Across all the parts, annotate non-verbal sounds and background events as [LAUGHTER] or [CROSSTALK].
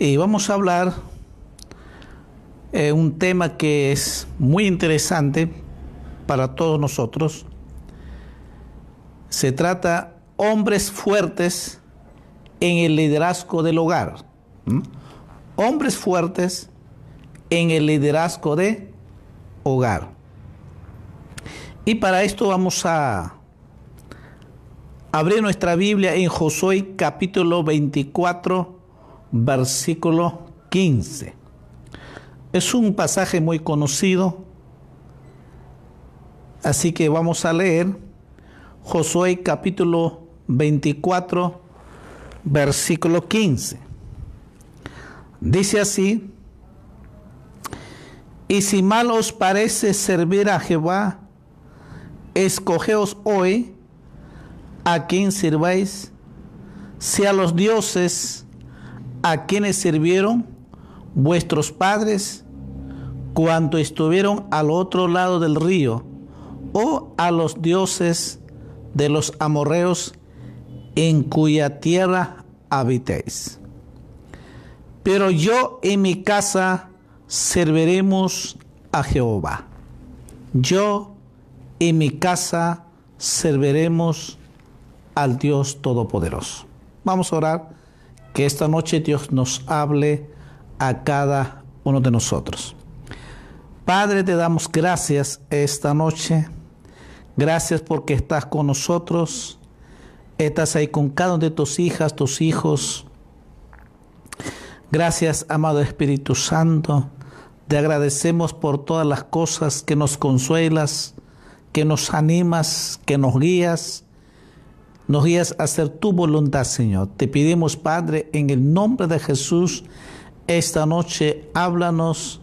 Y vamos a hablar eh, un tema que es muy interesante para todos nosotros. Se trata hombres fuertes en el liderazgo del hogar. Hombres fuertes en el liderazgo de hogar. Y para esto vamos a abrir nuestra Biblia en Josué capítulo 24, versículo 15. Es un pasaje muy conocido, así que vamos a leer Josué capítulo 24, versículo 15. Dice así, y si mal os parece servir a Jehová, escogeos hoy a quien sirváis, si a los dioses a quienes sirvieron vuestros padres cuando estuvieron al otro lado del río, o a los dioses de los amorreos en cuya tierra habitéis. Pero yo en mi casa serviremos a Jehová. Yo en mi casa serviremos al Dios Todopoderoso. Vamos a orar que esta noche Dios nos hable a cada uno de nosotros. Padre, te damos gracias esta noche. Gracias porque estás con nosotros. Estás ahí con cada una de tus hijas, tus hijos. Gracias, amado Espíritu Santo. Te agradecemos por todas las cosas que nos consuelas, que nos animas, que nos guías. Nos guías a hacer tu voluntad, Señor. Te pedimos, Padre, en el nombre de Jesús, esta noche háblanos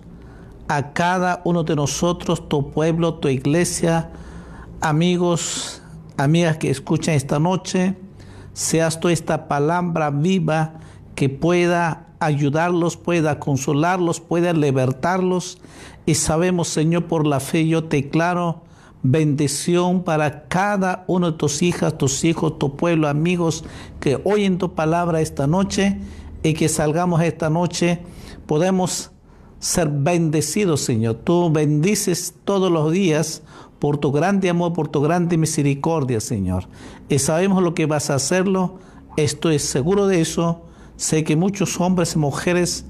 a cada uno de nosotros, tu pueblo, tu iglesia, amigos, amigas que escuchan esta noche. Seas tú esta palabra viva que pueda ayudarlos, pueda consolarlos, pueda libertarlos. Y sabemos, Señor, por la fe yo te declaro bendición para cada uno de tus hijas, tus hijos, tu pueblo, amigos que oyen tu palabra esta noche y que salgamos esta noche, podemos ser bendecidos, Señor. Tú bendices todos los días por tu grande amor, por tu grande misericordia, Señor. Y sabemos lo que vas a hacerlo, estoy seguro de eso Sé que muchos hombres y mujeres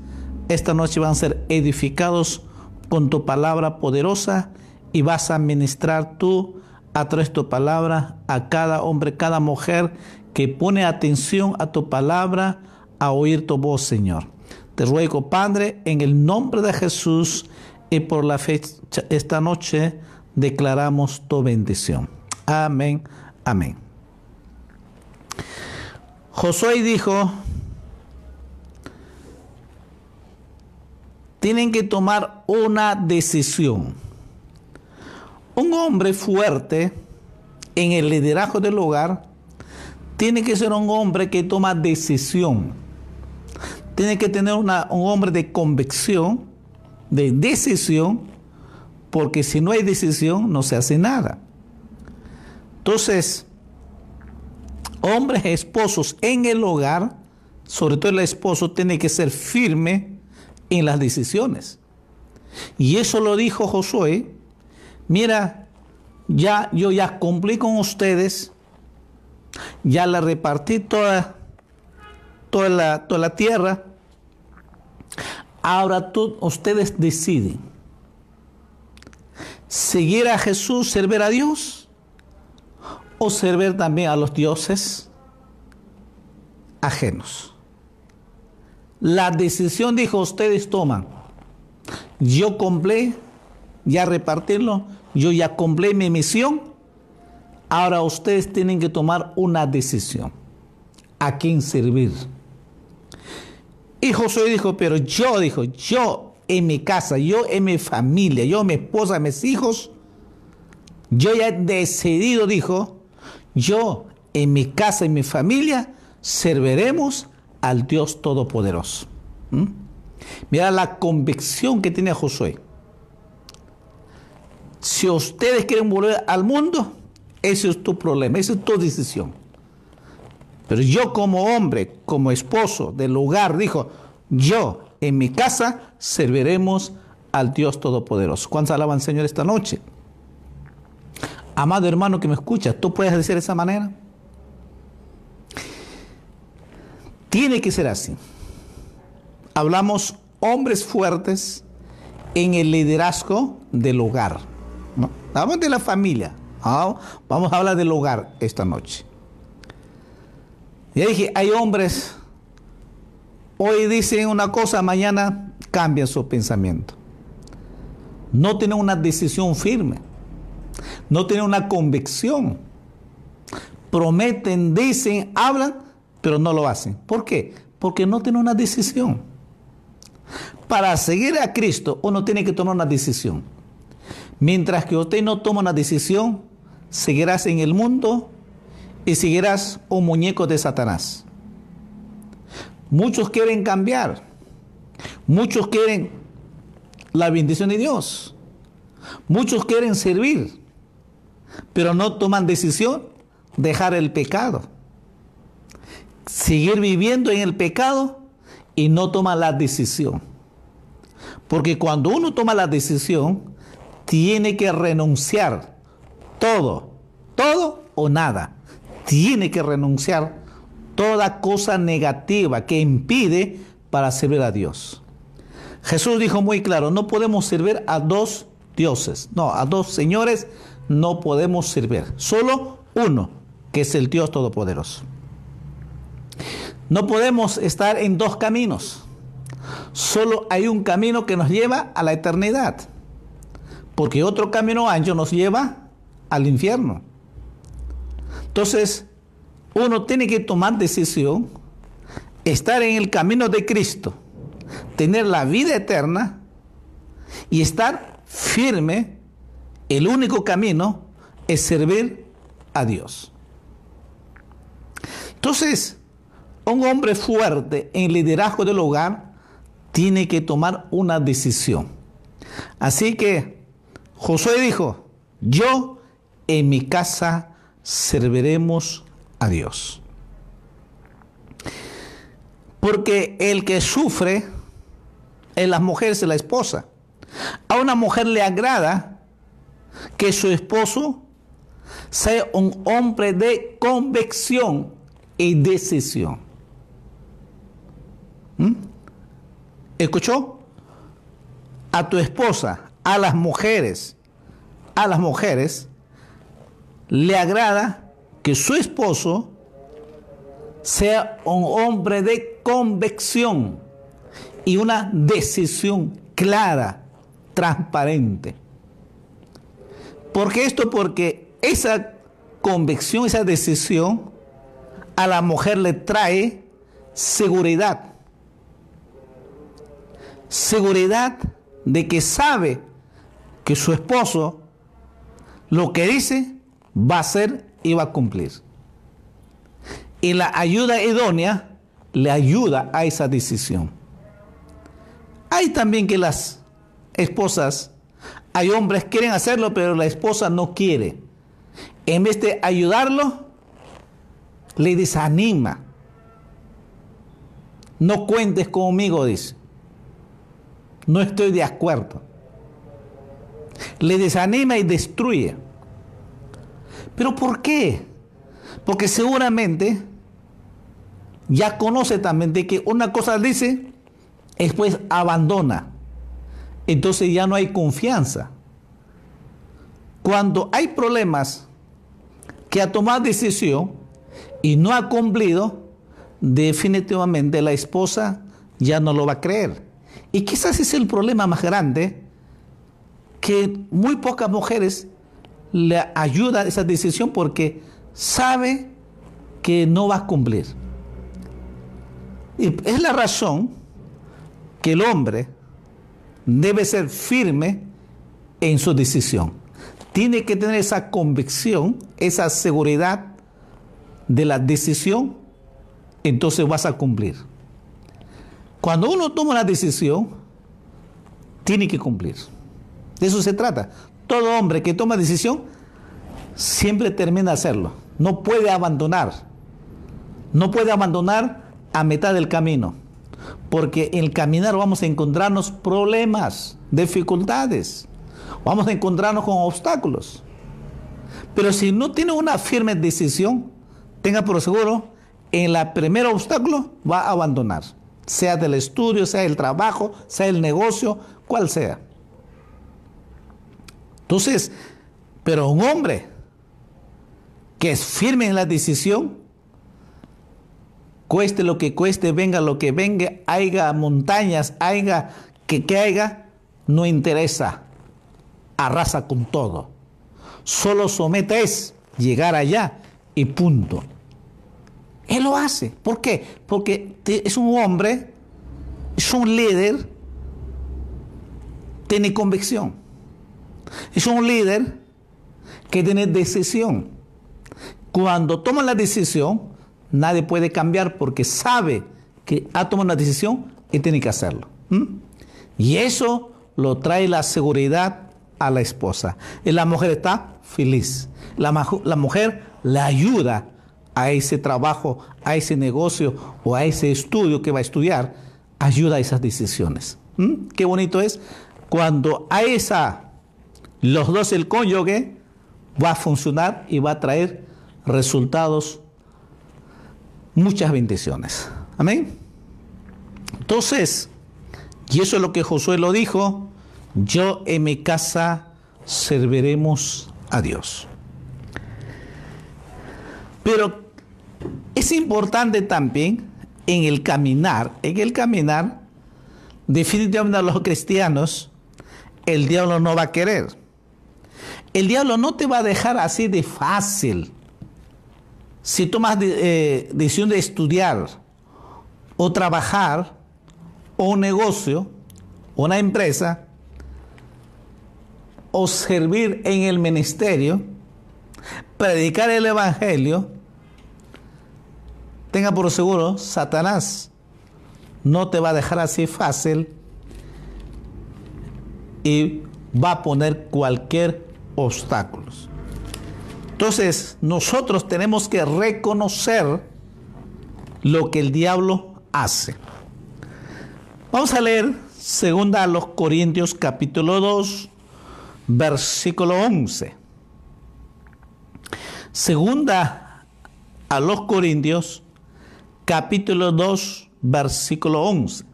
esta noche van a ser edificados con tu palabra poderosa y vas a ministrar tú a través de tu palabra a cada hombre, cada mujer que pone atención a tu palabra, a oír tu voz, Señor. Te ruego, Padre, en el nombre de Jesús y por la fecha esta noche declaramos tu bendición. Amén, amén. Josué dijo, tienen que tomar una decisión. Un hombre fuerte en el liderazgo del hogar tiene que ser un hombre que toma decisión. Tiene que tener un hombre de convicción, de decisión, porque si no hay decisión no se hace nada. Entonces, hombres esposos en el hogar, sobre todo el esposo, tiene que ser firme en las decisiones. Y eso lo dijo Josué. Mira, ya yo ya cumplí con ustedes, ya la repartí toda, toda, la, toda la tierra. Ahora tú, ustedes deciden. ¿Seguir a Jesús, servir a Dios? ¿O servir también a los dioses ajenos? La decisión, dijo, ustedes toman. Yo cumplí, ya repartirlo, yo ya cumplí mi misión. Ahora ustedes tienen que tomar una decisión. ¿A quién servir? Y Josué dijo, pero yo, dijo, yo en mi casa, yo en mi familia, yo, mi esposa, mis hijos, yo ya he decidido, dijo, yo en mi casa y mi familia serviremos al Dios Todopoderoso. ¿Mm? Mira la convicción que tiene Josué. Si ustedes quieren volver al mundo, ese es tu problema, esa es tu decisión. Pero yo como hombre, como esposo del hogar, dijo, yo en mi casa serviremos al Dios Todopoderoso. ¿Cuántos alaban Señor esta noche? Amado hermano que me escucha, ¿tú puedes decir de esa manera? Tiene que ser así. Hablamos hombres fuertes en el liderazgo del hogar. Hablamos de la familia. Vamos a hablar del hogar esta noche. Ya dije, hay hombres, hoy dicen una cosa, mañana cambian su pensamiento. No tienen una decisión firme. No tienen una convicción. Prometen, dicen, hablan, pero no lo hacen. ¿Por qué? Porque no tienen una decisión. Para seguir a Cristo, uno tiene que tomar una decisión. Mientras que usted no toma una decisión, seguirás en el mundo y seguirás un muñeco de Satanás. Muchos quieren cambiar. Muchos quieren la bendición de Dios. Muchos quieren servir, pero no toman decisión dejar el pecado. Seguir viviendo en el pecado y no toman la decisión. Porque cuando uno toma la decisión, tiene que renunciar todo, todo o nada. Tiene que renunciar toda cosa negativa que impide para servir a Dios. Jesús dijo muy claro, no podemos servir a dos dioses, no, a dos señores no podemos servir, solo uno, que es el Dios Todopoderoso. No podemos estar en dos caminos, solo hay un camino que nos lleva a la eternidad, porque otro camino ancho nos lleva al infierno. Entonces, uno tiene que tomar decisión, estar en el camino de Cristo, tener la vida eterna y estar firme. El único camino es servir a Dios. Entonces, un hombre fuerte en liderazgo del hogar tiene que tomar una decisión. Así que Josué dijo, yo en mi casa serviremos a Dios. Porque el que sufre en las mujeres es la esposa. A una mujer le agrada que su esposo sea un hombre de convicción y decisión. ¿Mm? ¿Escuchó? A tu esposa, a las mujeres, a las mujeres, le agrada que su esposo sea un hombre de convicción y una decisión clara, transparente. ¿Por qué esto? Porque esa convicción, esa decisión a la mujer le trae seguridad. Seguridad de que sabe que su esposo lo que dice va a ser y va a cumplir. Y la ayuda idónea le ayuda a esa decisión. Hay también que las esposas, hay hombres que quieren hacerlo, pero la esposa no quiere. En vez de ayudarlo, le desanima. No cuentes conmigo, dice. No estoy de acuerdo. Le desanima y destruye. ¿Pero por qué? Porque seguramente ya conoce también de que una cosa dice, después abandona. Entonces ya no hay confianza. Cuando hay problemas que ha tomado decisión y no ha cumplido, definitivamente la esposa ya no lo va a creer. Y quizás es el problema más grande que muy pocas mujeres le ayuda a esa decisión porque sabe que no va a cumplir. Y es la razón que el hombre debe ser firme en su decisión. Tiene que tener esa convicción, esa seguridad de la decisión, entonces vas a cumplir. Cuando uno toma una decisión, tiene que cumplir. De eso se trata. Todo hombre que toma decisión siempre termina hacerlo. No puede abandonar. No puede abandonar a mitad del camino. Porque en el caminar vamos a encontrarnos problemas, dificultades, vamos a encontrarnos con obstáculos. Pero si no tiene una firme decisión, tenga por seguro, en la primera obstáculo va a abandonar, sea del estudio, sea el trabajo, sea el negocio, cual sea. Entonces, pero un hombre que es firme en la decisión, cueste lo que cueste, venga lo que venga, haya montañas, haya que caiga, no interesa, arrasa con todo. Solo somete es llegar allá y punto. Él lo hace. ¿Por qué? Porque es un hombre, es un líder, tiene convicción. Es un líder que tiene decisión. Cuando toma la decisión, nadie puede cambiar porque sabe que ha tomado una decisión y tiene que hacerlo. Y eso lo trae la seguridad a la esposa. Y la mujer está feliz. La, mujer le ayuda a ese trabajo, a ese negocio o a ese estudio que va a estudiar, ayuda a esas decisiones. Qué bonito es cuando a esa, los dos, el cónyuge, va a funcionar y va a traer resultados, muchas bendiciones. Amén. Entonces, y eso es lo que Josué lo dijo, yo en mi casa serviremos a Dios. Pero es importante también en el caminar, en el caminar, definitivamente a los cristianos, el diablo no va a querer. El diablo no te va a dejar así de fácil. Si tomas eh, decisión de estudiar o trabajar o un negocio una empresa o servir en el ministerio, predicar el evangelio, tenga por seguro, Satanás no te va a dejar así fácil y va a poner cualquier obstáculo. Entonces, nosotros tenemos que reconocer lo que el diablo hace. Vamos a leer segunda a los Corintios capítulo 2, versículo 11. Segunda a los Corintios capítulo 2, versículo 11.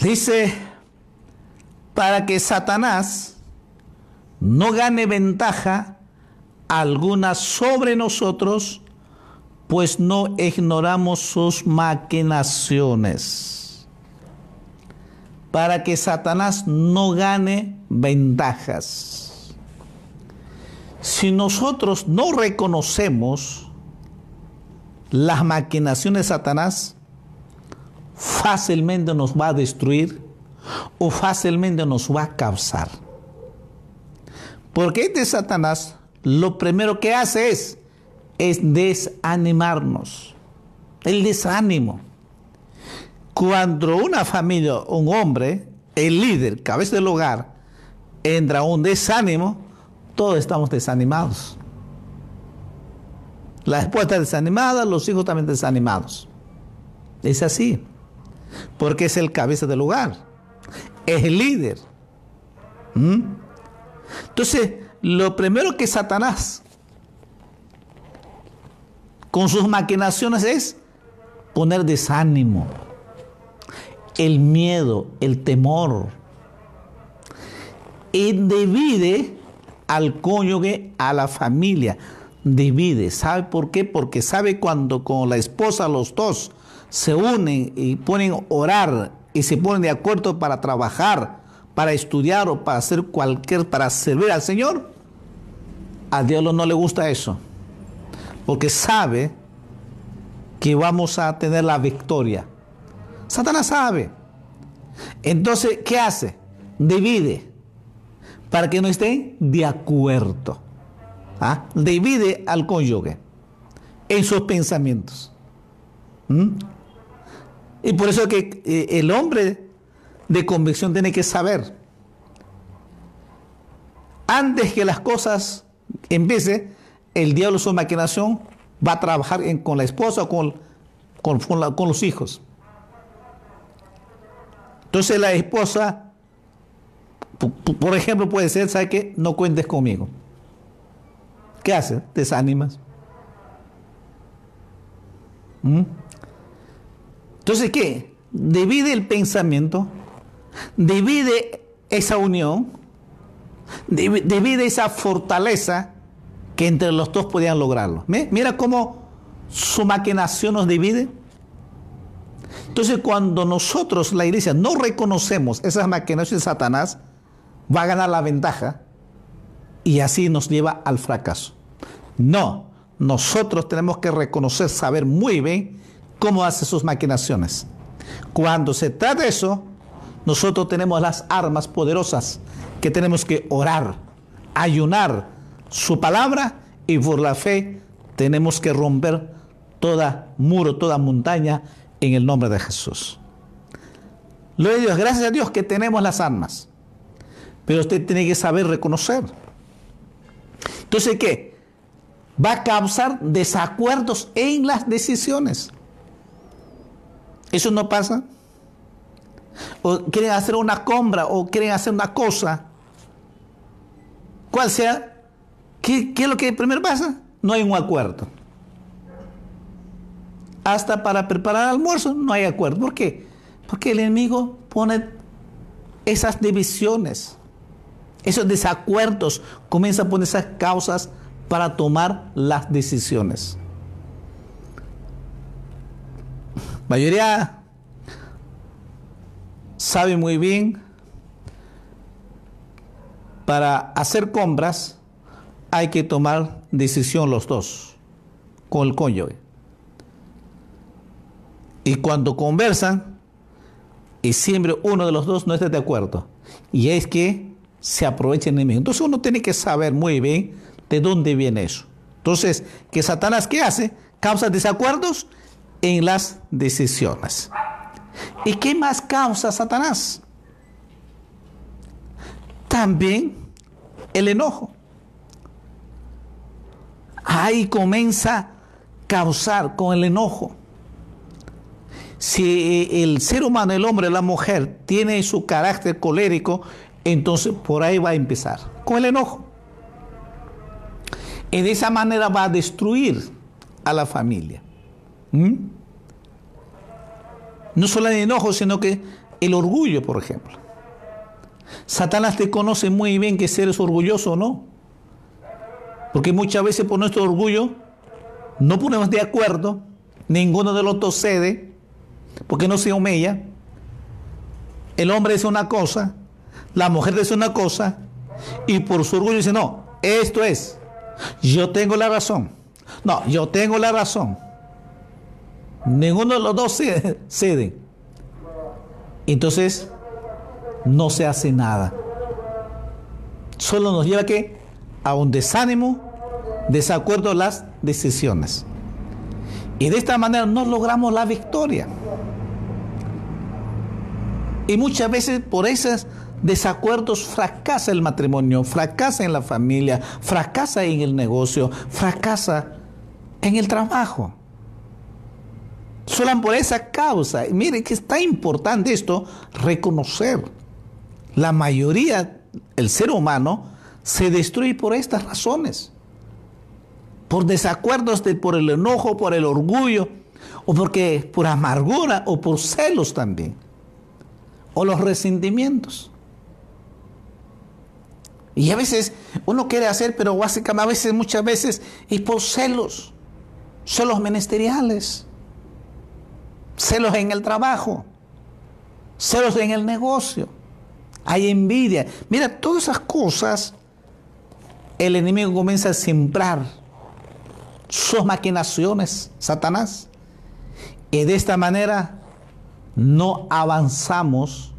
Dice, para que Satanás no gane ventaja alguna sobre nosotros, pues no ignoramos sus maquinaciones. Para que Satanás no gane ventajas. Si nosotros no reconocemos las maquinaciones de Satanás, fácilmente nos va a destruir o fácilmente nos va a causar. Porque este Satanás lo primero que hace es, es desanimarnos. El desánimo. Cuando una familia, un hombre, el líder, cabeza del hogar, entra un desánimo, todos estamos desanimados. La esposa desanimada, los hijos también desanimados. Es así. Porque es el cabeza del hogar. Es el líder. ¿Mm? Entonces, lo primero que Satanás con sus maquinaciones es poner desánimo, el miedo, el temor. Y divide al cónyuge, a la familia divide. ¿Sabe por qué? Porque sabe cuando con la esposa los dos se unen y ponen a orar y se ponen de acuerdo para trabajar, para estudiar o para hacer cualquier, para servir al Señor, a Dios no le gusta eso. Porque sabe que vamos a tener la victoria. Satanás sabe. Entonces, ¿qué hace? Divide para que no estén de acuerdo. ¿ah? divide al cónyuge en sus pensamientos. Y por eso que eh, el hombre de convicción tiene que saber, antes que las cosas empiecen, el diablo su maquinación va a trabajar con la esposa o con con, los hijos. Entonces la esposa, por ejemplo, puede ser, ¿sabe qué? No cuentes conmigo. ¿Qué hace? Desanimas. ¿Mm? Entonces, ¿qué? Divide el pensamiento, divide esa unión, divide esa fortaleza que entre los dos podían lograrlo. Mira cómo su maquinación nos divide. Entonces, cuando nosotros, la iglesia, no reconocemos esas maquinaciones de Satanás, va a ganar la ventaja y así nos lleva al fracaso. No, nosotros tenemos que reconocer, saber muy bien cómo hace sus maquinaciones. Cuando se trata de eso, nosotros tenemos las armas poderosas que tenemos que orar, ayunar su palabra y por la fe tenemos que romper toda muro, toda montaña en el nombre de Jesús. Lo de Dios, gracias a Dios que tenemos las armas. Pero usted tiene que saber reconocer. Entonces, ¿qué? Va a causar desacuerdos en las decisiones. ¿Eso no pasa? O quieren hacer una compra o quieren hacer una cosa. ¿Cuál sea? ¿Qué, es lo que primero pasa? No hay un acuerdo. Hasta para preparar almuerzo no hay acuerdo. ¿Por qué? Porque el enemigo pone esas divisiones, esos desacuerdos, comienza a poner esas causas para tomar las decisiones. mayoría sabe muy bien, para hacer compras hay que tomar decisión los dos, con el cónyuge. Y cuando conversan, y siempre uno de los dos no está de acuerdo, y es que se aprovecha el enemigo. Entonces uno tiene que saber muy bien de dónde viene eso. Entonces, ¿qué Satanás qué hace? Causa desacuerdos en las decisiones. ¿Y qué más causa Satanás? También el enojo. Ahí comienza a causar con el enojo. Si el ser humano, el hombre, la mujer, tiene su carácter colérico, entonces por ahí va a empezar, con el enojo. Y de esa manera va a destruir a la familia. ¿Mm? No solo el enojo, sino que el orgullo, por ejemplo. Satanás te conoce muy bien que si eres orgulloso o no. Porque muchas veces por nuestro orgullo no ponemos de acuerdo, ninguno de los dos cede, porque no se humilla. El hombre dice una cosa, la mujer dice una cosa, y por su orgullo dice, no, esto es, yo tengo la razón. No, yo tengo la razón. Ninguno de los dos cede. Entonces, no se hace nada. Solo nos lleva a un desánimo, desacuerdo las decisiones. Y de esta manera no logramos la victoria. Y muchas veces por esos desacuerdos fracasa el matrimonio, fracasa en la familia, fracasa en el negocio, fracasa en el trabajo. Solo por esa causa. Mire que está importante esto, reconocer. La mayoría, el ser humano, se destruye por estas razones. Por desacuerdos, de, por el enojo, por el orgullo, o porque por amargura, o por celos también. O los resentimientos. Y a veces uno quiere hacer, pero básicamente a veces, muchas veces, es por celos. Celos ministeriales celos en el trabajo, celos en el negocio, hay envidia. Mira, todas esas cosas el enemigo comienza a sembrar sus maquinaciones, Satanás. Y de esta manera no avanzamos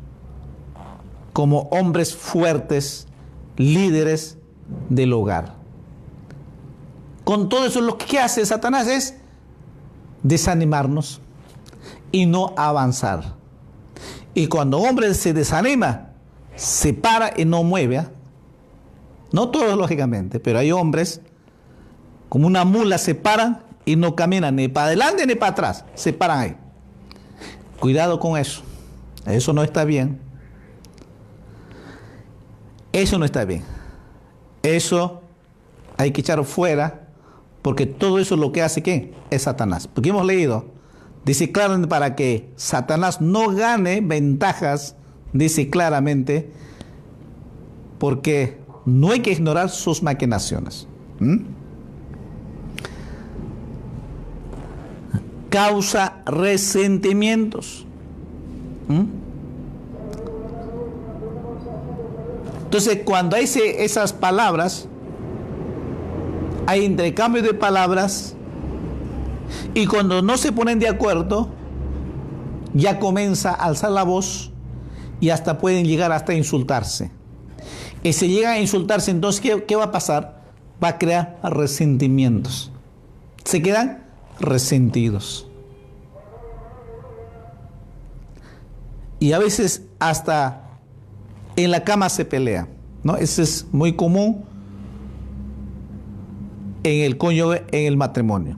como hombres fuertes, líderes del hogar. Con todo eso lo que hace Satanás es desanimarnos, y no avanzar. Y cuando un hombre se desanima, se para y no mueve, ¿ah? no todos lógicamente, pero hay hombres como una mula se paran y no caminan ni para adelante ni para atrás, se paran ahí. Cuidado con eso. Eso no está bien. Eso no está bien. Eso hay que echarlo fuera porque todo eso es lo que hace ¿qué? Es Satanás. Porque hemos leído, dice claramente para que Satanás no gane ventajas, dice claramente, porque no hay que ignorar sus maquinaciones. Causa resentimientos. Entonces, cuando hay esas palabras, hay intercambio de palabras y cuando no se ponen de acuerdo, ya comienza a alzar la voz y hasta pueden llegar hasta insultarse. Y si llega a insultarse, entonces, ¿qué, ¿qué, va a pasar? Va a crear resentimientos. Se quedan resentidos. Y a veces hasta en la cama se pelea. ¿no? Eso es muy común en el cónyuge, en el matrimonio.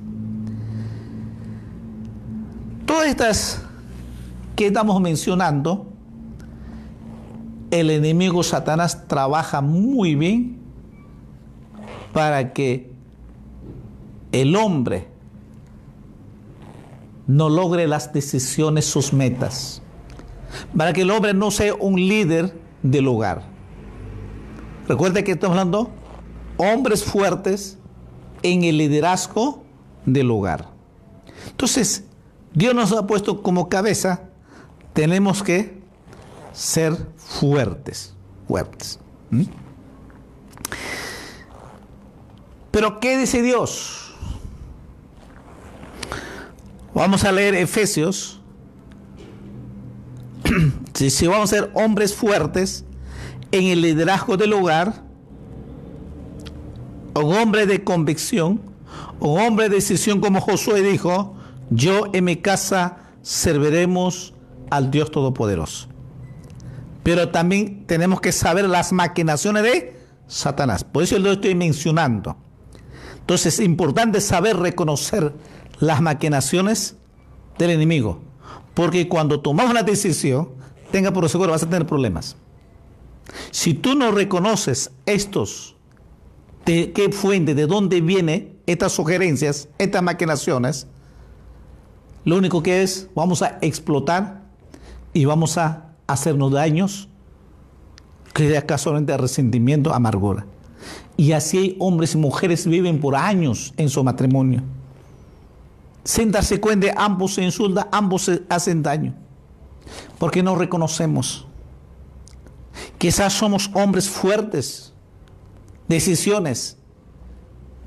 Todas estas que estamos mencionando, el enemigo Satanás trabaja muy bien para que el hombre no logre las decisiones, sus metas, para que el hombre no sea un líder del hogar. Recuerda que estamos hablando hombres fuertes en el liderazgo del hogar. Entonces, Dios nos ha puesto como cabeza, tenemos que ser fuertes, fuertes. Pero ¿qué dice Dios? Vamos a leer Efesios. [CLEARS THROAT] si, si vamos a ser hombres fuertes en el liderazgo del hogar, un hombre de convicción, un hombre de decisión como Josué dijo, yo en mi casa serviremos al Dios Todopoderoso. Pero también tenemos que saber las maquinaciones de Satanás. Por eso lo estoy mencionando. Entonces es importante saber reconocer las maquinaciones del enemigo. Porque cuando tomamos una decisión, tenga por seguro, vas a tener problemas. Si tú no reconoces estos de qué fuente, de dónde vienen estas sugerencias, estas maquinaciones, lo único que es, vamos a explotar y vamos a hacernos daños, que casualmente resentimiento, amargura. Y así hay hombres y mujeres viven por años en su matrimonio. Sin darse cuenta, ambos se insultan, ambos se hacen daño. Porque no reconocemos. Quizás somos hombres fuertes, decisiones.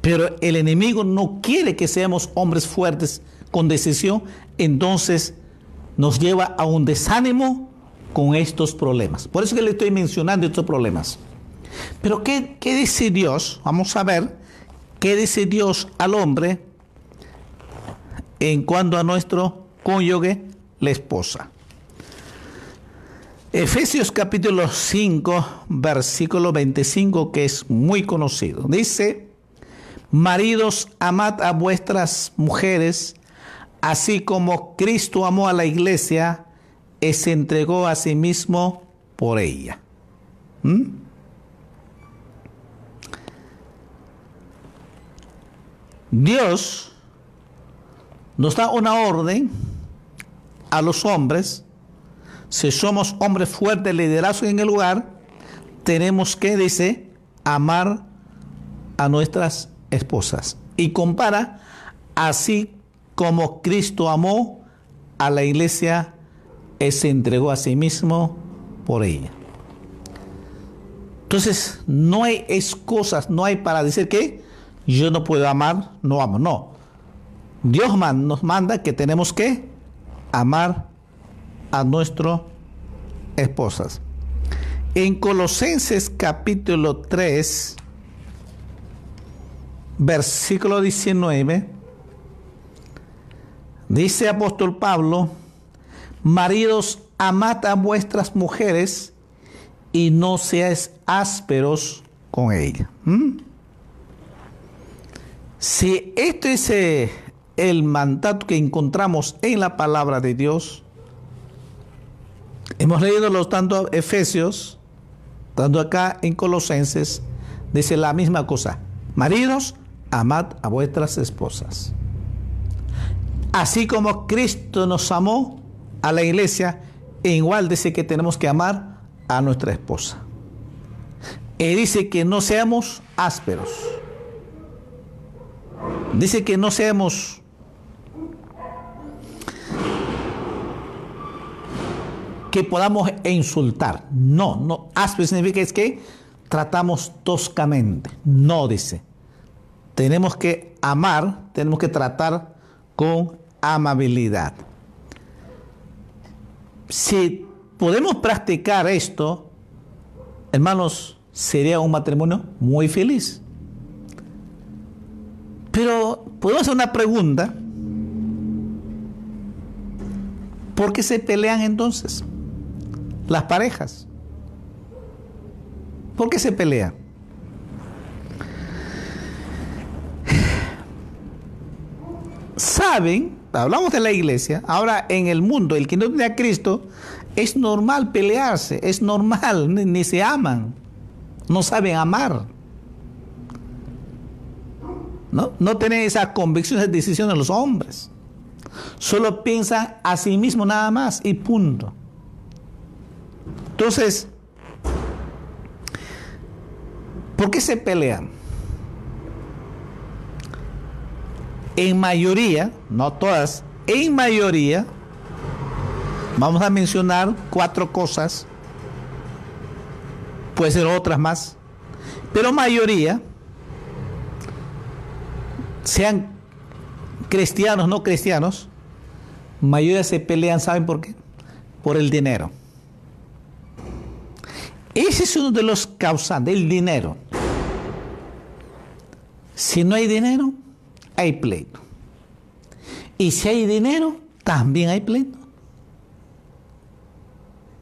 Pero el enemigo no quiere que seamos hombres fuertes con decisión, entonces nos lleva a un desánimo con estos problemas. Por eso que le estoy mencionando estos problemas. Pero ¿qué, qué dice Dios? Vamos a ver qué dice Dios al hombre en cuanto a nuestro cónyuge, la esposa. Efesios capítulo 5, versículo 25, que es muy conocido. Dice, maridos, amad a vuestras mujeres, así como Cristo amó a la iglesia y se entregó a sí mismo por ella. ¿Mm? Dios nos da una orden a los hombres si somos hombres fuertes, liderazgo en el lugar, tenemos que, dice, amar a nuestras esposas. Y compara, así como Cristo amó a la iglesia y se entregó a sí mismo por ella. Entonces, no hay excusas, no hay para decir que yo no puedo amar, no amo, no. Dios nos manda que tenemos que amar a nuestras esposas. En Colosenses capítulo 3, versículo 19, dice apóstol Pablo, maridos, amad a vuestras mujeres y no seáis ásperos con ellas. ¿Mm? Si esto es eh, el mandato que encontramos en la palabra de Dios. Hemos leído los tanto Efesios, tanto acá en Colosenses, dice la misma cosa. Maridos, amad a vuestras esposas. Así como Cristo nos amó a la iglesia, igual dice que tenemos que amar a nuestra esposa. Y dice que no seamos ásperos. Dice que no seamos que podamos insultar. No, no. Áspero significa es que tratamos toscamente. No, dice. Tenemos que amar, tenemos que tratar con amabilidad. Si podemos practicar esto, hermanos, sería un matrimonio muy feliz. Pero podemos hacer una pregunta. ¿Por qué se pelean entonces las parejas? ¿Por qué se pelean? [SIGHS] Saben, hablamos de la iglesia, ahora en el mundo, el que no tiene a Cristo, es normal pelearse, es normal, ni, se aman, no saben amar. ¿no? No tienen esa convicción, esa decisión de los hombres. Solo piensan a sí mismos nada más y punto. Entonces, ¿por qué se pelean? En mayoría, no todas, en mayoría, vamos a mencionar cuatro cosas, puede ser otras más, pero mayoría sean cristianos, no cristianos, mayoría se pelean, ¿saben por qué? Por el dinero. Ese es uno de los causantes, el dinero. Si no hay dinero, hay pleito. Y si hay dinero, también hay pleito.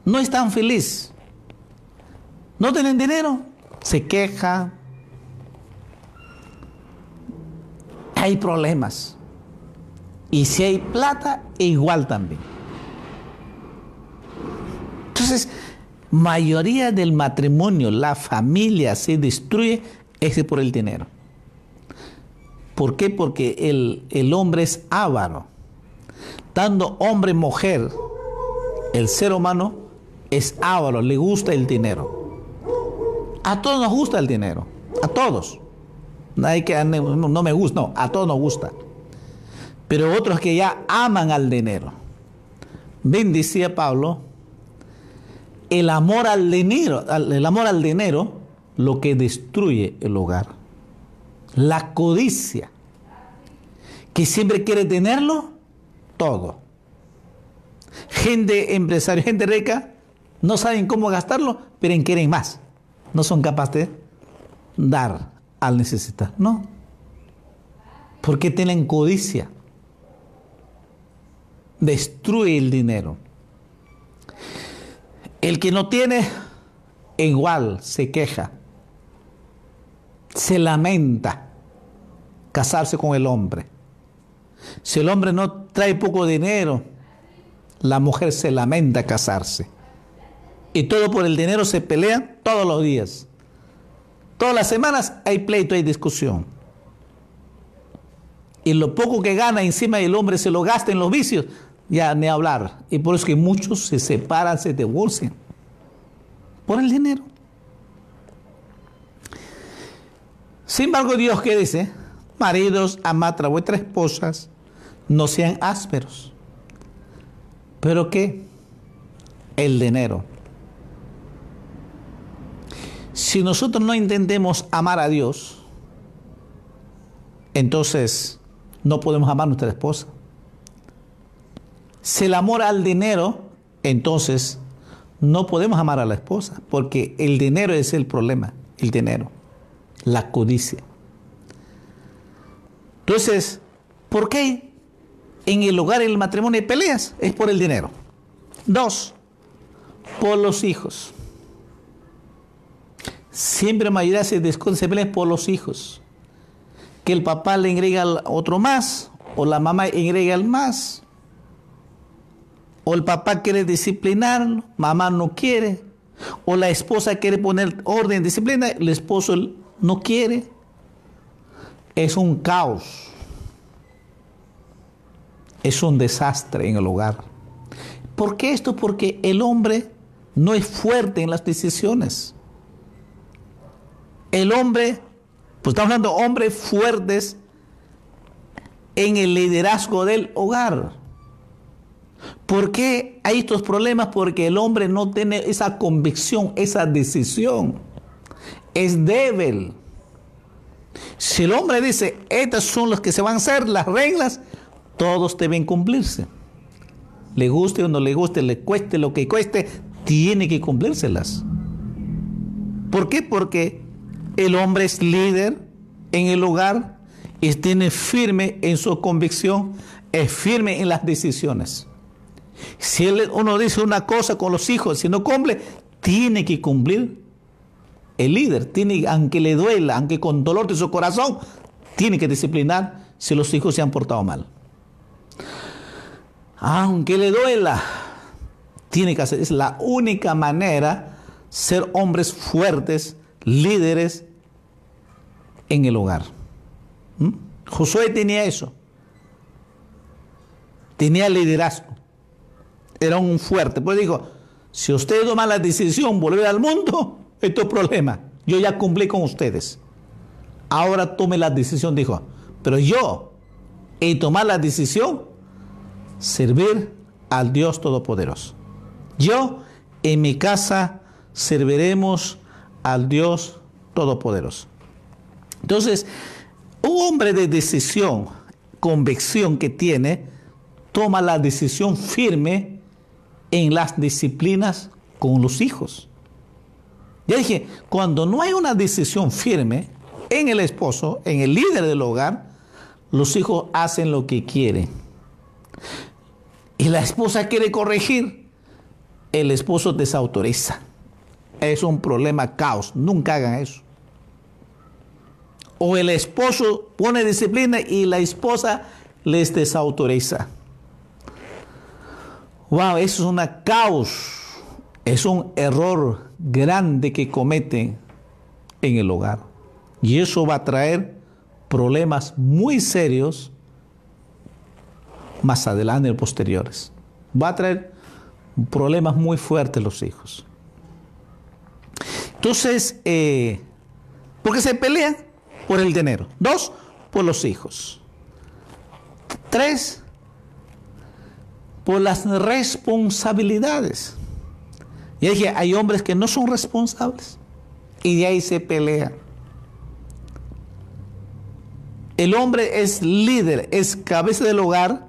No están felices. No tienen dinero, se queja, hay problemas. Y si hay plata, igual también. Entonces, mayoría del matrimonio, la familia se destruye ese por el dinero. ¿Por qué? Porque el, el hombre es avaro. Tanto hombre mujer, el ser humano es avaro, le gusta el dinero. A todos nos gusta el dinero, a todos. Nadie que no me gusta, no, a todos nos gusta. Pero otros que ya aman al dinero. Ven, decía Pablo, el amor al dinero, el amor al dinero, lo que destruye el hogar. La codicia, que siempre quiere tenerlo todo. Gente empresaria, [LAUGHS] gente rica, no saben cómo gastarlo, pero quieren más. No son capaces de dar al necesitar. No. Porque tienen codicia. Destruye el dinero. El que no tiene, igual se queja. Se lamenta casarse con el hombre. Si el hombre no trae poco dinero, la mujer se lamenta casarse. Y todo por el dinero se pelea todos los días. Todas las semanas hay pleito, hay discusión. Y lo poco que gana encima del hombre se lo gasta en los vicios, ya ni hablar. Y por eso que muchos se separan, se divorcian. Por el dinero. Sin embargo, Dios que dice, maridos, amad a vuestras esposas, no sean ásperos. ¿Pero qué? El dinero. Si nosotros no intentemos amar a Dios, entonces no podemos amar a nuestra esposa. Si el amor al dinero, entonces no podemos amar a la esposa, porque el dinero es el problema, el dinero, la codicia. Entonces, ¿por qué en el hogar, en el matrimonio hay peleas? Es por el dinero. Dos, por los hijos. Siempre mayoría se discute, se por los hijos. Que el papá le agrega otro más o la mamá agrega el más, o el papá quiere disciplinarlo, mamá no quiere, o la esposa quiere poner orden, disciplina, el esposo no quiere. Es un caos, es un desastre en el hogar. ¿Por qué esto? Porque el hombre no es fuerte en las decisiones. El hombre, pues estamos hablando de hombres fuertes en el liderazgo del hogar. ¿Por qué hay estos problemas? Porque el hombre no tiene esa convicción, esa decisión. Es débil. Si el hombre dice, estas son las que se van a hacer, las reglas, todos deben cumplirse. Le guste o no le guste, le cueste lo que cueste, tiene que cumplírselas. ¿Por qué? Porque el hombre es líder en el hogar y tiene firme en su convicción, es firme en las decisiones. Si uno dice una cosa con los hijos, si no cumple, tiene que cumplir. El líder tiene, aunque le duela, aunque con dolor de su corazón, tiene que disciplinar si los hijos se han portado mal. Aunque le duela, tiene que hacer. Es la única manera ser hombres fuertes, líderes en el hogar. ¿Mm? Josué tenía eso. Tenía liderazgo. Era un fuerte. Pues dijo, si usted toma la decisión volver al mundo, es problema. Yo ya cumplí con ustedes. Ahora tome la decisión, dijo. Pero yo he tomado la decisión servir al Dios Todopoderoso. Yo en mi casa serviremos al Dios Todopoderoso. Entonces, un hombre de decisión, convicción que tiene, toma la decisión firme en las disciplinas con los hijos. Ya dije, cuando no hay una decisión firme en el esposo, en el líder del hogar, los hijos hacen lo que quieren. Y la esposa quiere corregir, el esposo desautoriza. Es un problema caos, nunca hagan eso. O el esposo pone disciplina y la esposa les desautoriza. Wow, eso es una caos, es un error grande que cometen en el hogar. Y eso va a traer problemas muy serios más adelante, posteriores. Va a traer problemas muy fuertes los hijos. Entonces, eh, ¿por qué se pelean? Por el dinero. Dos, por los hijos. Tres, por las responsabilidades. Y dije, hay hombres que no son responsables. Y de ahí se pelean. El hombre es líder, es cabeza del hogar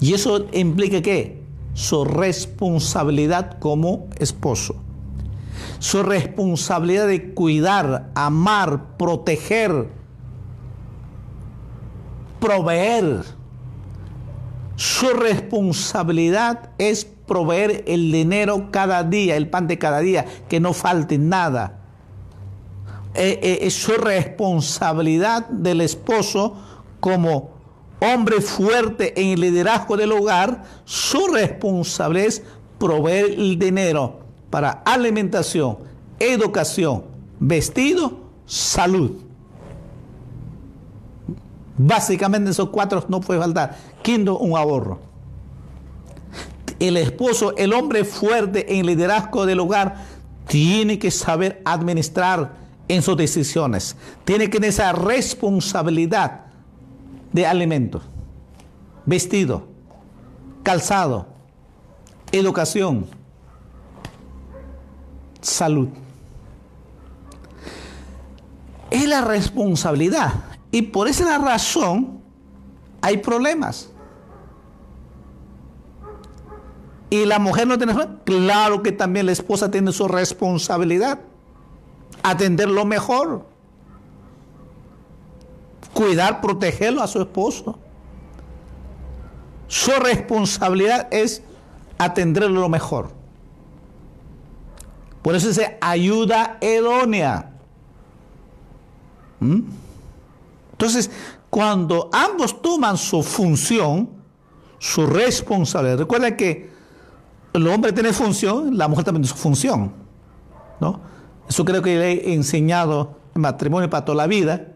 y eso implica qué? Su responsabilidad como esposo. Su responsabilidad de cuidar, amar, proteger, proveer. Su responsabilidad es proveer el dinero cada día, el pan de cada día, que no falte nada. Eh, eh, es su responsabilidad del esposo como hombre fuerte en el liderazgo del hogar, su responsabilidad es proveer el dinero para alimentación, educación, vestido, salud. Básicamente esos cuatro no puede faltar. Quinto, un ahorro. El esposo, el hombre fuerte en liderazgo del hogar, tiene que saber administrar en sus decisiones. Tiene que tener esa responsabilidad de alimentos, vestido, calzado, educación, salud. Es la responsabilidad y por esa razón hay problemas. Y la mujer no tiene claro que también la esposa tiene su responsabilidad. Atender lo mejor cuidar, protegerlo a su esposo. Su responsabilidad es atenderlo lo mejor. Por eso dice ayuda idónea. ¿Mm? Entonces, cuando ambos toman su función, su responsabilidad. Recuerda que el hombre tiene función, la mujer también tiene su función. ¿no? Eso creo que le he enseñado en matrimonio para toda la vida.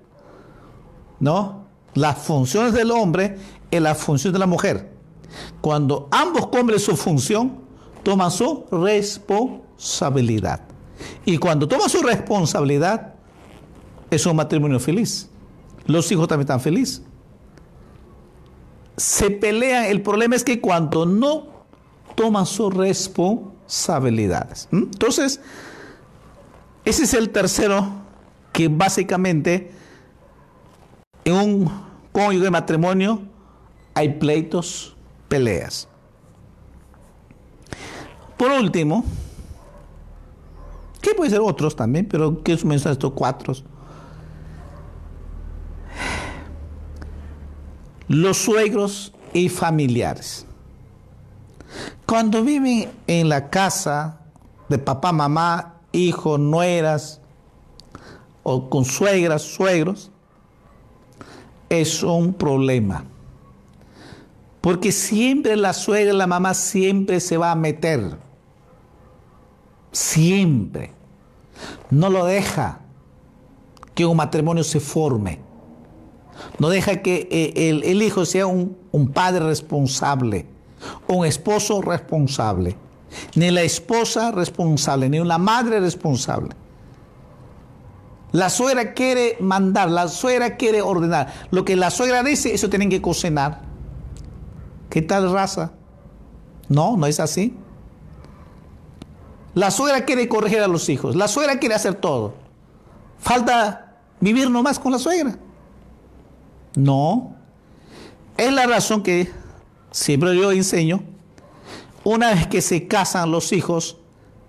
¿no? Las funciones del hombre y la función de la mujer. Cuando ambos cumplen su función, toman su responsabilidad. Y cuando toman su responsabilidad, es un matrimonio feliz. Los hijos también están felices. Se pelean, el problema es que cuando no toman sus responsabilidades. Entonces, ese es el tercero que básicamente en un cónyuge de matrimonio hay pleitos, peleas. Por último, que puede ser otros también, pero quiero mencionar estos cuatro. Los suegros y familiares. Cuando viven en la casa de papá, mamá, hijos, nueras, o con suegras, suegros, es un problema. Porque siempre la suegra, la mamá siempre se va a meter. Siempre. No lo deja que un matrimonio se forme. No deja que eh, el, hijo sea un, un padre responsable, un esposo responsable, ni la esposa responsable, ni una madre responsable. La suegra quiere mandar, la suegra quiere ordenar. Lo que la suegra dice, eso tienen que cocinar. ¿Qué tal raza? No, no es así. La suegra quiere corregir a los hijos, la suegra quiere hacer todo. Falta vivir nomás con la suegra. No. Es la razón que siempre yo enseño. Una vez que se casan los hijos,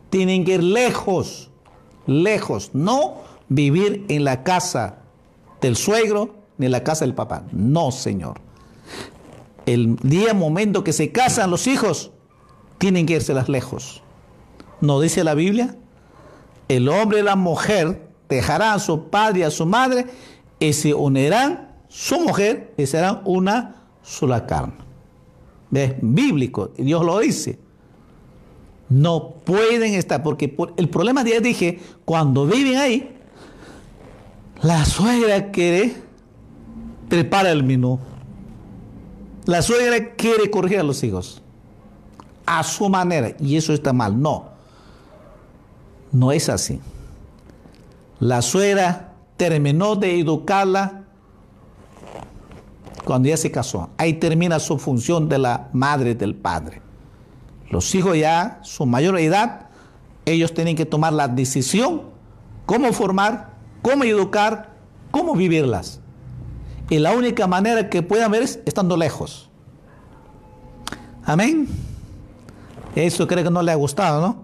tienen que ir lejos, lejos, no vivir en la casa del suegro ni en la casa del papá. No, Señor. El día, momento que se casan los hijos, tienen que irse las lejos. ¿No dice la Biblia? El hombre y la mujer dejarán a su padre y a su madre y se unirán su mujer y serán una sola carne. ¿Ves? Bíblico, Dios lo dice. No pueden estar, porque el problema ya dije, cuando viven ahí, la suegra quiere prepara el menú. La suegra quiere corregir a los hijos a su manera y eso está mal. No, no es así. La suegra terminó de educarla cuando ya se casó. Ahí termina su función de la madre del padre. Los hijos ya, su mayor edad, ellos tienen que tomar la decisión cómo formar cómo educar, cómo vivirlas. Y la única manera que puedan ver es estando lejos. Amén. Eso creo que no le ha gustado, ¿no?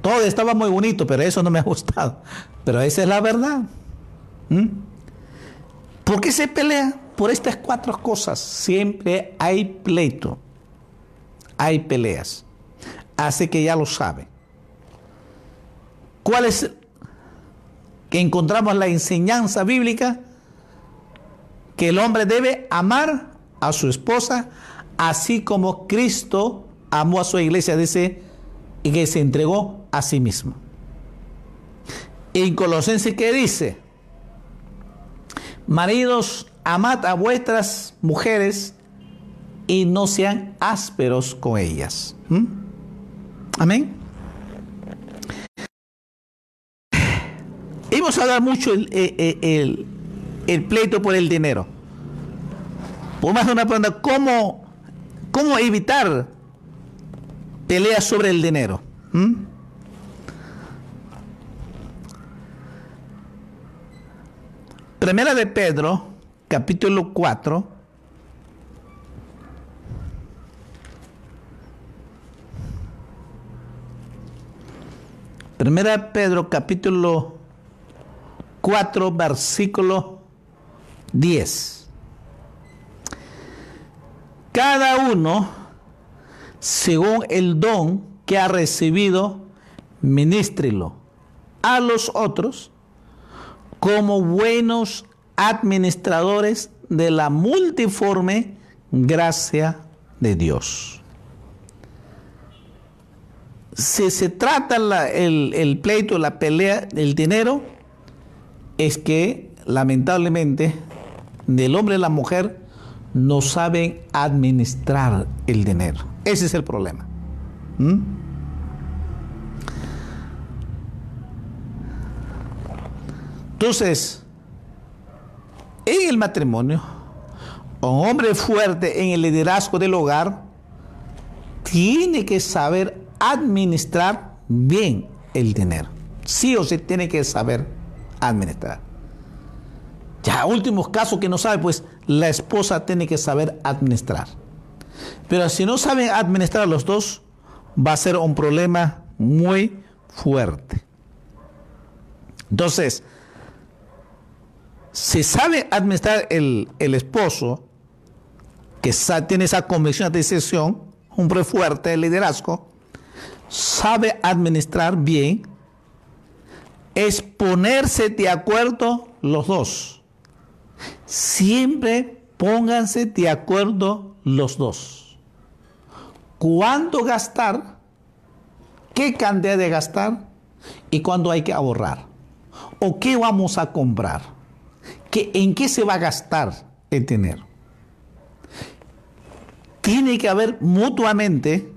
Todo estaba muy bonito, pero eso no me ha gustado. Pero esa es la verdad. ¿Mm? ¿Por qué se pelea? Por estas cuatro cosas. Siempre hay pleito. Hay peleas. Así que ya lo sabe. ¿Cuál es que encontramos la enseñanza bíblica? Que el hombre debe amar a su esposa así como Cristo amó a su iglesia, dice, y que se entregó a sí mismo. En Colosenses, ¿qué dice? Maridos, amad a vuestras mujeres y no sean ásperos con ellas. ¿Mm? Amén. Hemos hablado mucho el, eh, eh, el, pleito por el dinero. Por más de una pregunta, ¿cómo, cómo evitar peleas sobre el dinero? ¿Mm? Primera de Pedro, capítulo 4. Primera de Pedro, capítulo 4, versículo 10. Cada uno, según el don que ha recibido, ministrilo a los otros como buenos administradores de la multiforme gracia de Dios. Si se trata el, pleito, la pelea del dinero, es que lamentablemente del hombre y la mujer no saben administrar el dinero. Ese es el problema. ¿Mm? Entonces, en el matrimonio, un hombre fuerte en el liderazgo del hogar tiene que saber administrar bien el dinero. Sí o sí tiene que saber administrar. Ya, últimos casos que no sabe, pues la esposa tiene que saber administrar. Pero si no saben administrar los dos, va a ser un problema muy fuerte. Entonces, si sabe administrar el, esposo, que tiene esa convicción de decisión, hombre fuerte de liderazgo, sabe administrar bien, es ponerse de acuerdo los dos. Siempre pónganse de acuerdo los dos. ¿Cuánto gastar? ¿Qué cantidad de gastar? ¿Y cuándo hay que ahorrar? ¿O qué vamos a comprar? ¿En qué se va a gastar el dinero? Tiene que haber mutuamente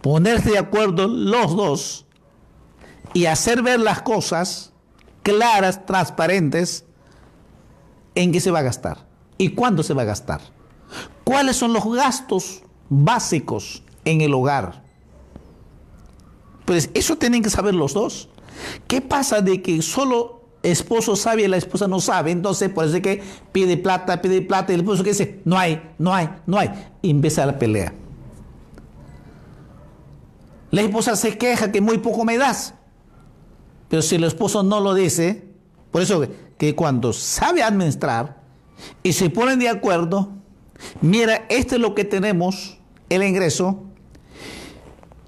ponerse de acuerdo los dos y hacer ver las cosas claras, transparentes, en qué se va a gastar y cuándo se va a gastar. ¿Cuáles son los gastos básicos en el hogar? Pues eso tienen que saber los dos. ¿Qué pasa de que solo esposo sabe y la esposa no sabe, entonces por eso que pide plata, pide plata, y el esposo que dice, no hay, no hay, no hay, y empieza la pelea. La esposa se queja que muy poco me das, pero si el esposo no lo dice, por eso que cuando sabe administrar y se ponen de acuerdo, mira, esto es lo que tenemos, el ingreso,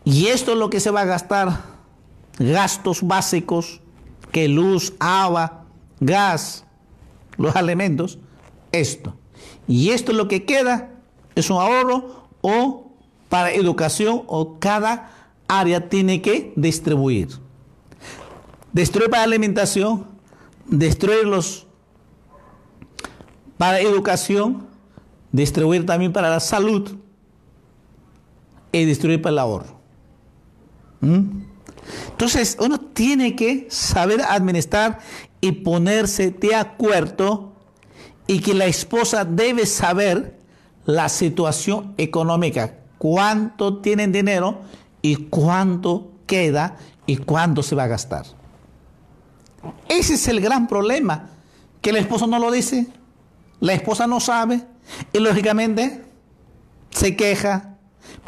y esto es lo que se va a gastar, gastos básicos, que luz, agua, gas, los alimentos, esto. Y esto es lo que queda, es un ahorro o para educación o cada área tiene que distribuir. Destruir para alimentación, destruirlos para educación, distribuir también para la salud y distribuir para el ahorro. ¿Mm? Entonces, uno tiene que saber administrar y ponerse de acuerdo y que la esposa debe saber la situación económica, cuánto tienen dinero y cuánto queda y cuándo se va a gastar. Ese es el gran problema, que el esposo no lo dice, la esposa no sabe y lógicamente se queja,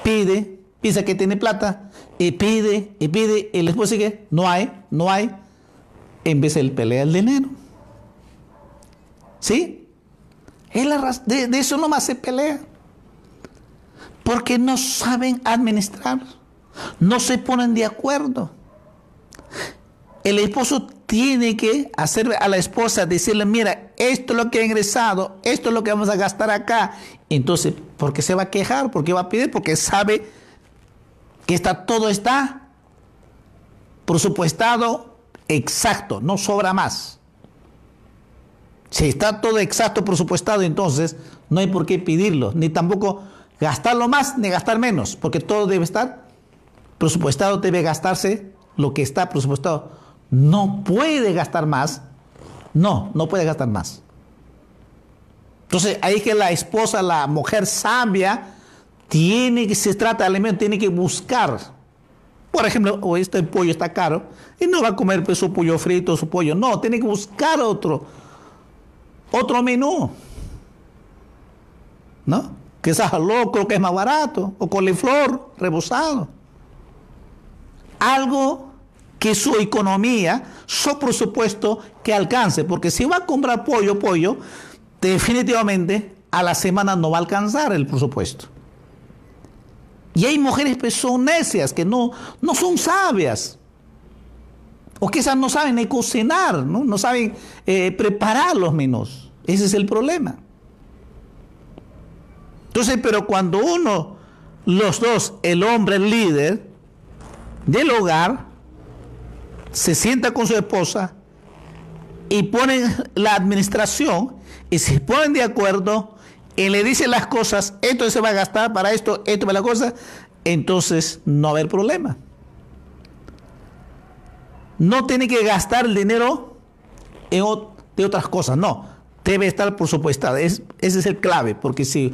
pide, piensa que tiene plata y pide y pide y después sigue, no hay, no hay, en vez de pelea el dinero. ¿Sí? de, de eso nomás se pelea. Porque no saben administrar, no se ponen de acuerdo. El esposo tiene que hacer a la esposa, decirle, mira, esto es lo que ha ingresado, esto es lo que vamos a gastar acá. Entonces, ¿por qué se va a quejar? ¿Por qué va a pedir? Porque sabe que está, todo está presupuestado exacto, no sobra más. Si está todo exacto presupuestado, entonces no hay por qué pedirlo, ni tampoco gastarlo más ni gastar menos, porque todo debe estar presupuestado, debe gastarse lo que está presupuestado. No puede gastar más, no, no puede gastar más. Entonces ahí que la esposa, la mujer sabia, tiene que, se trata de alimentos, tiene que buscar. Por ejemplo, este pollo está caro y no va a comer pues, su pollo frito, su pollo. No, tiene que buscar otro, otro menú. ¿No? Que sea loco, que es más barato, o coliflor rebozado. Algo que su economía, su presupuesto que alcance, porque si va a comprar pollo, pollo, definitivamente a la semana no va a alcanzar el presupuesto. Y hay mujeres que son necias, que no, no son sabias. O quizás no saben ni cocinar, no, no saben eh, preparar los menús. Ese es el problema. Entonces, pero cuando uno, los dos, el hombre, el líder del hogar, se sienta con su esposa y ponen la administración y se ponen de acuerdo y le dicen las cosas, esto se va a gastar para esto, esto para la cosa, entonces no va a haber problema. No tiene que gastar el dinero de otras cosas, no. Debe estar por ese es el clave, porque si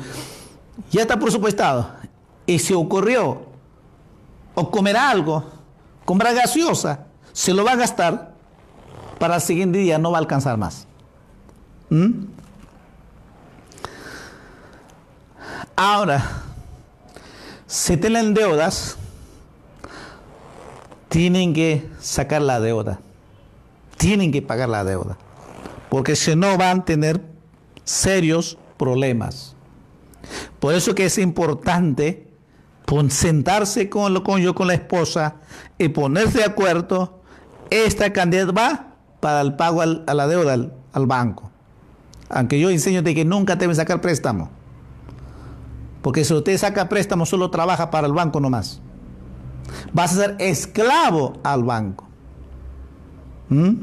ya está por supuestado y se ocurrió o comer algo, comprar gaseosa, se lo va a gastar, para el siguiente día no va a alcanzar más. ¿Mm? Ahora, si tienen deudas, tienen que sacar la deuda. Tienen que pagar la deuda. Porque si no van a tener serios problemas. Por eso que es importante sentarse con, lo, con yo con la esposa y ponerse de acuerdo. Esta cantidad va para el pago a la deuda al, banco. Aunque yo enseño de que nunca deben sacar préstamo. Porque si usted saca préstamo, solo trabaja para el banco nomás. Vas a ser esclavo al banco. ¿Mm?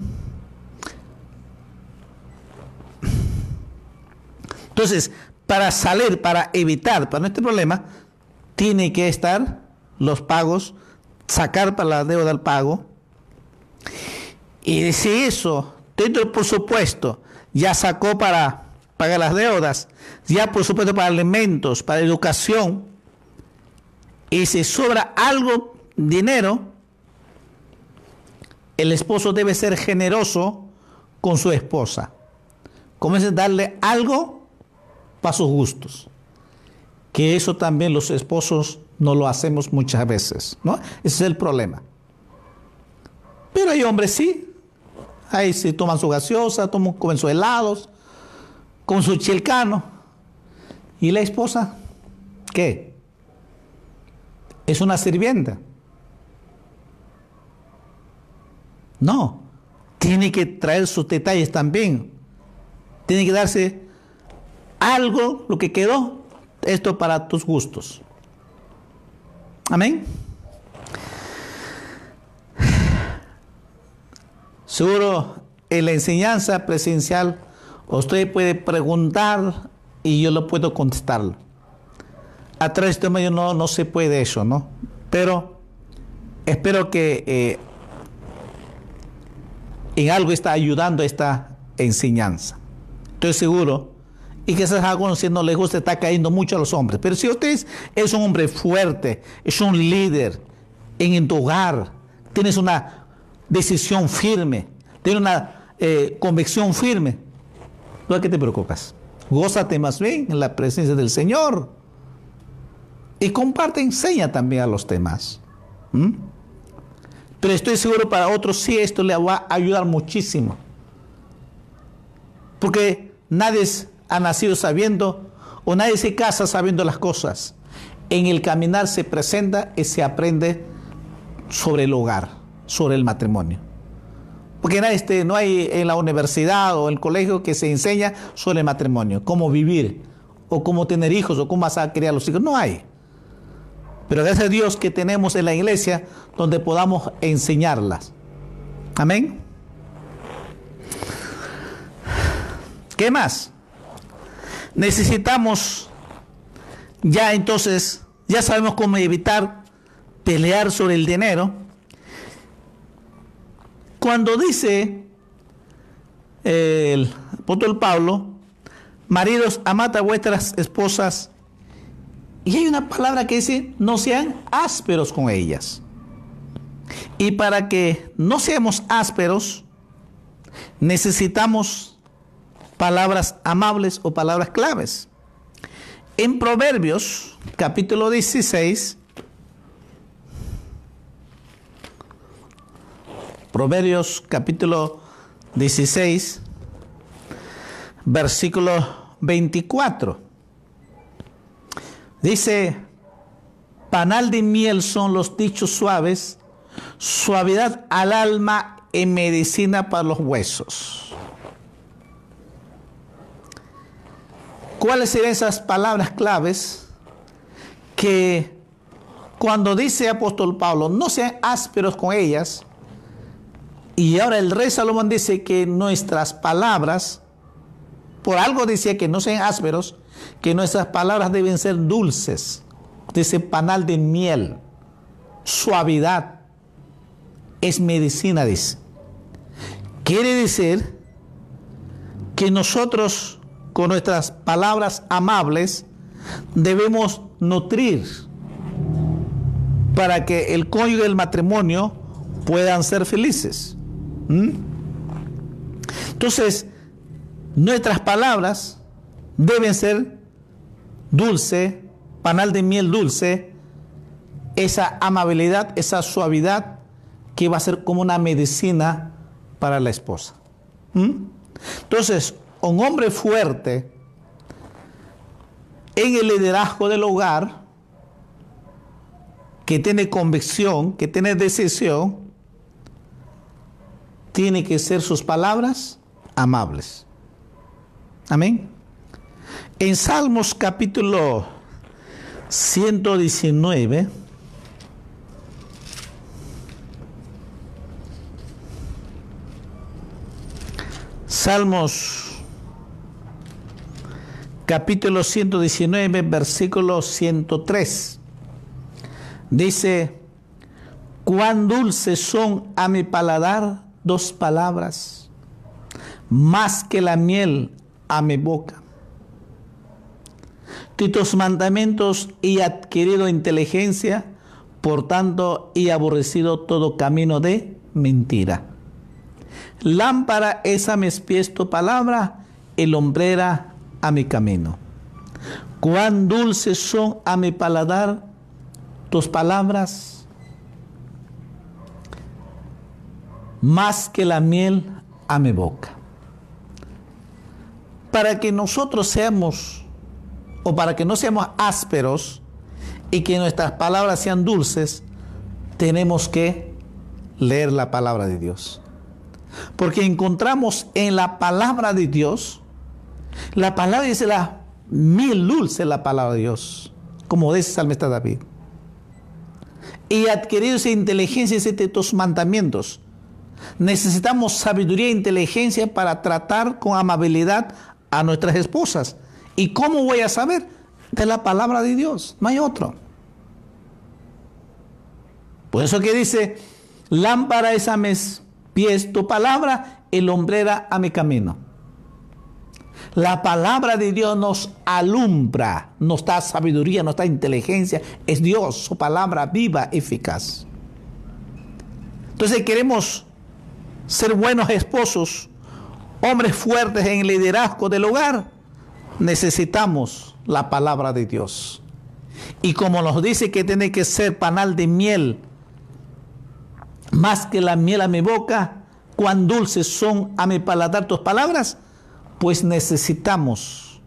Entonces, para salir, para evitar, para este problema, tiene que estar los pagos, sacar para la deuda el pago y si eso, dentro por supuesto, ya sacó para pagar las deudas, ya por supuesto para alimentos, para educación, y si sobra algo, dinero, el esposo debe ser generoso con su esposa. Comience a darle algo para sus gustos. Que eso también los esposos no lo hacemos muchas veces, ¿no? Ese es el problema. Pero hay hombres sí, Ahí se toman su gaseosa, toman, comen sus helados, con su chilcano. ¿Y la esposa? ¿Qué? Es una sirvienta. No, tiene que traer sus detalles también. Tiene que darse algo, lo que quedó, esto para tus gustos. Amén. Seguro en la enseñanza presencial usted puede preguntar y yo lo puedo contestar. A través de medio no, no se puede eso, ¿no? Pero espero que eh, en algo está ayudando esta enseñanza. Estoy seguro. Y quizás a algunos si no les gusta está cayendo mucho a los hombres. Pero si usted es un hombre fuerte, es un líder en tu hogar, tienes una decisión firme, tiene una eh, convicción firme, hay que te preocupes. Gózate más bien en la presencia del Señor. Y comparte, enseña también a los demás. Pero estoy seguro para otros sí esto le va a ayudar muchísimo. Porque nadie ha nacido sabiendo o nadie se casa sabiendo las cosas. En el caminar se presenta y se aprende sobre el hogar sobre el matrimonio. Porque este, no hay en la universidad o en el colegio que se enseña sobre el matrimonio, cómo vivir, o cómo tener hijos, o cómo vas a criar a los hijos. No hay. Pero gracias a Dios que tenemos en la iglesia donde podamos enseñarlas. Amén. ¿Qué más? Necesitamos, ya entonces, ya sabemos cómo evitar pelear sobre el dinero cuando dice el apóstol Pablo, maridos, amad a vuestras esposas, y hay una palabra que dice, no sean ásperos con ellas. Y para que no seamos ásperos, necesitamos palabras amables o palabras claves. En Proverbios, capítulo 16, Proverbios capítulo 16, versículo 24. Dice, panal de miel son los dichos suaves, suavidad al alma y medicina para los huesos. ¿Cuáles serían esas palabras claves que cuando dice apóstol Pablo, no sean ásperos con ellas, y ahora el rey Salomón dice que nuestras palabras, por algo decía que no sean ásperos, que nuestras palabras deben ser dulces, dice panal de miel, suavidad, es medicina, dice. Quiere decir que nosotros con nuestras palabras amables debemos nutrir para que el cónyuge del matrimonio puedan ser felices. ¿Mm? Entonces, nuestras palabras deben ser dulce, panal de miel dulce, esa amabilidad, esa suavidad que va a ser como una medicina para la esposa. ¿Mm? Entonces, un hombre fuerte en el liderazgo del hogar, que tiene convicción, que tiene decisión, tiene que ser sus palabras amables. Amén. En Salmos capítulo 119, Salmos capítulo 119, versículo 103. Dice, cuán dulces son a mi paladar dos palabras, más que la miel a mi boca. Tus mandamientos he adquirido inteligencia, por tanto he aborrecido todo camino de mentira. Lámpara es a mis pies tu palabra y lumbrera a mi camino. Cuán dulces son a mi paladar tus palabras, más que la miel a mi boca. Para que nosotros seamos, o para que no seamos ásperos y que nuestras palabras sean dulces, tenemos que leer la palabra de Dios. Porque encontramos en la palabra de Dios, la palabra dice la mil dulce la palabra de Dios, como dice salmista David. Y adquirido esa inteligencia y tus mandamientos. Necesitamos sabiduría e inteligencia para tratar con amabilidad a nuestras esposas. ¿Y cómo voy a saber? De la palabra de Dios, no hay otro. Por eso que dice, lámpara es a mes pies tu palabra y lumbrera a mi camino. La palabra de Dios nos alumbra, nos da sabiduría, nos da inteligencia. Es Dios, su palabra viva, eficaz. Entonces queremos ser buenos esposos, hombres fuertes en el liderazgo del hogar. Necesitamos la palabra de Dios. Y como nos dice que tiene que ser panal de miel, más que la miel a mi boca, cuán dulces son a mi paladar tus palabras, pues necesitamos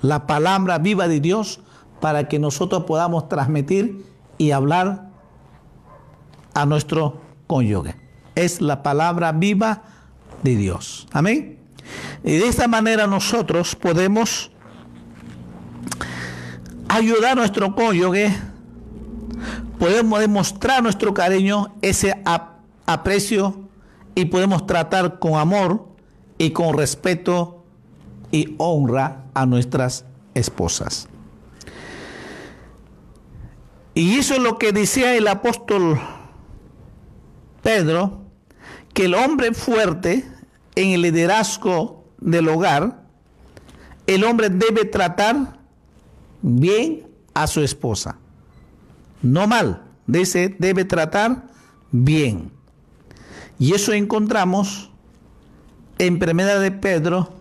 la palabra viva de Dios para que nosotros podamos transmitir y hablar a nuestro cónyuge. Es la palabra viva de Dios. Amén. Y de esta manera nosotros podemos ayudar a nuestro cónyuge podemos demostrar nuestro cariño, ese aprecio y podemos tratar con amor y con respeto y honra a nuestras esposas. Y eso es lo que decía el apóstol Pedro, que el hombre fuerte en el liderazgo del hogar, el hombre debe tratar bien a su esposa no mal, dice, debe tratar bien. Y eso encontramos en Primera de Pedro,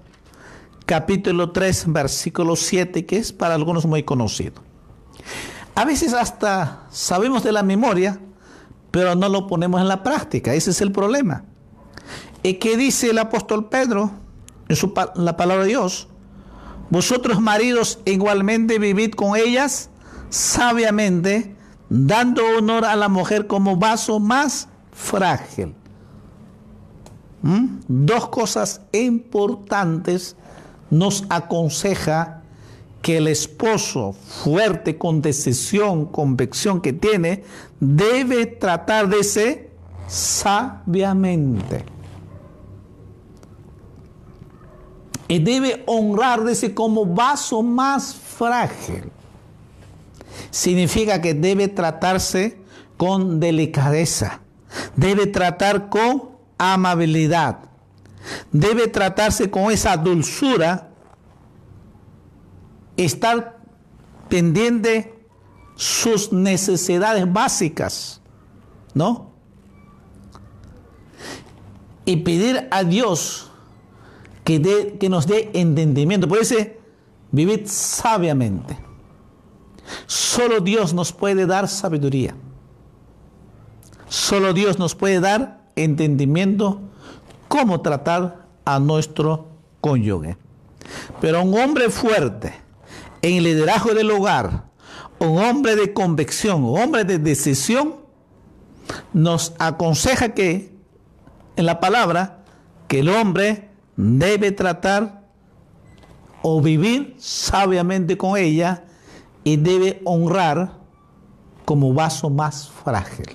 capítulo 3, versículo 7, que es para algunos muy conocido. A veces hasta sabemos de la memoria, pero no lo ponemos en la práctica. Ese es el problema. ¿Y qué dice el apóstol Pedro en su, la palabra de Dios? Vosotros maridos igualmente vivid con ellas sabiamente, dando honor a la mujer como vaso más frágil. dos cosas importantes nos aconseja que el esposo, fuerte con decisión, convicción que tiene, debe tratar de ser sabiamente. Y debe honrar como vaso más frágil. Significa que debe tratarse con delicadeza. Debe tratar con amabilidad. Debe tratarse con esa dulzura estar pendiente sus necesidades básicas, ¿no? Y pedir a Dios que, que nos dé entendimiento. Por eso, vivir sabiamente. Solo Dios nos puede dar sabiduría. Solo Dios nos puede dar entendimiento cómo tratar a nuestro cónyuge. Pero un hombre fuerte, en el liderazgo del hogar, un hombre de convicción, un hombre de decisión, nos aconseja que, en la palabra, que el hombre debe tratar o vivir sabiamente con ella y debe honrar como vaso más frágil.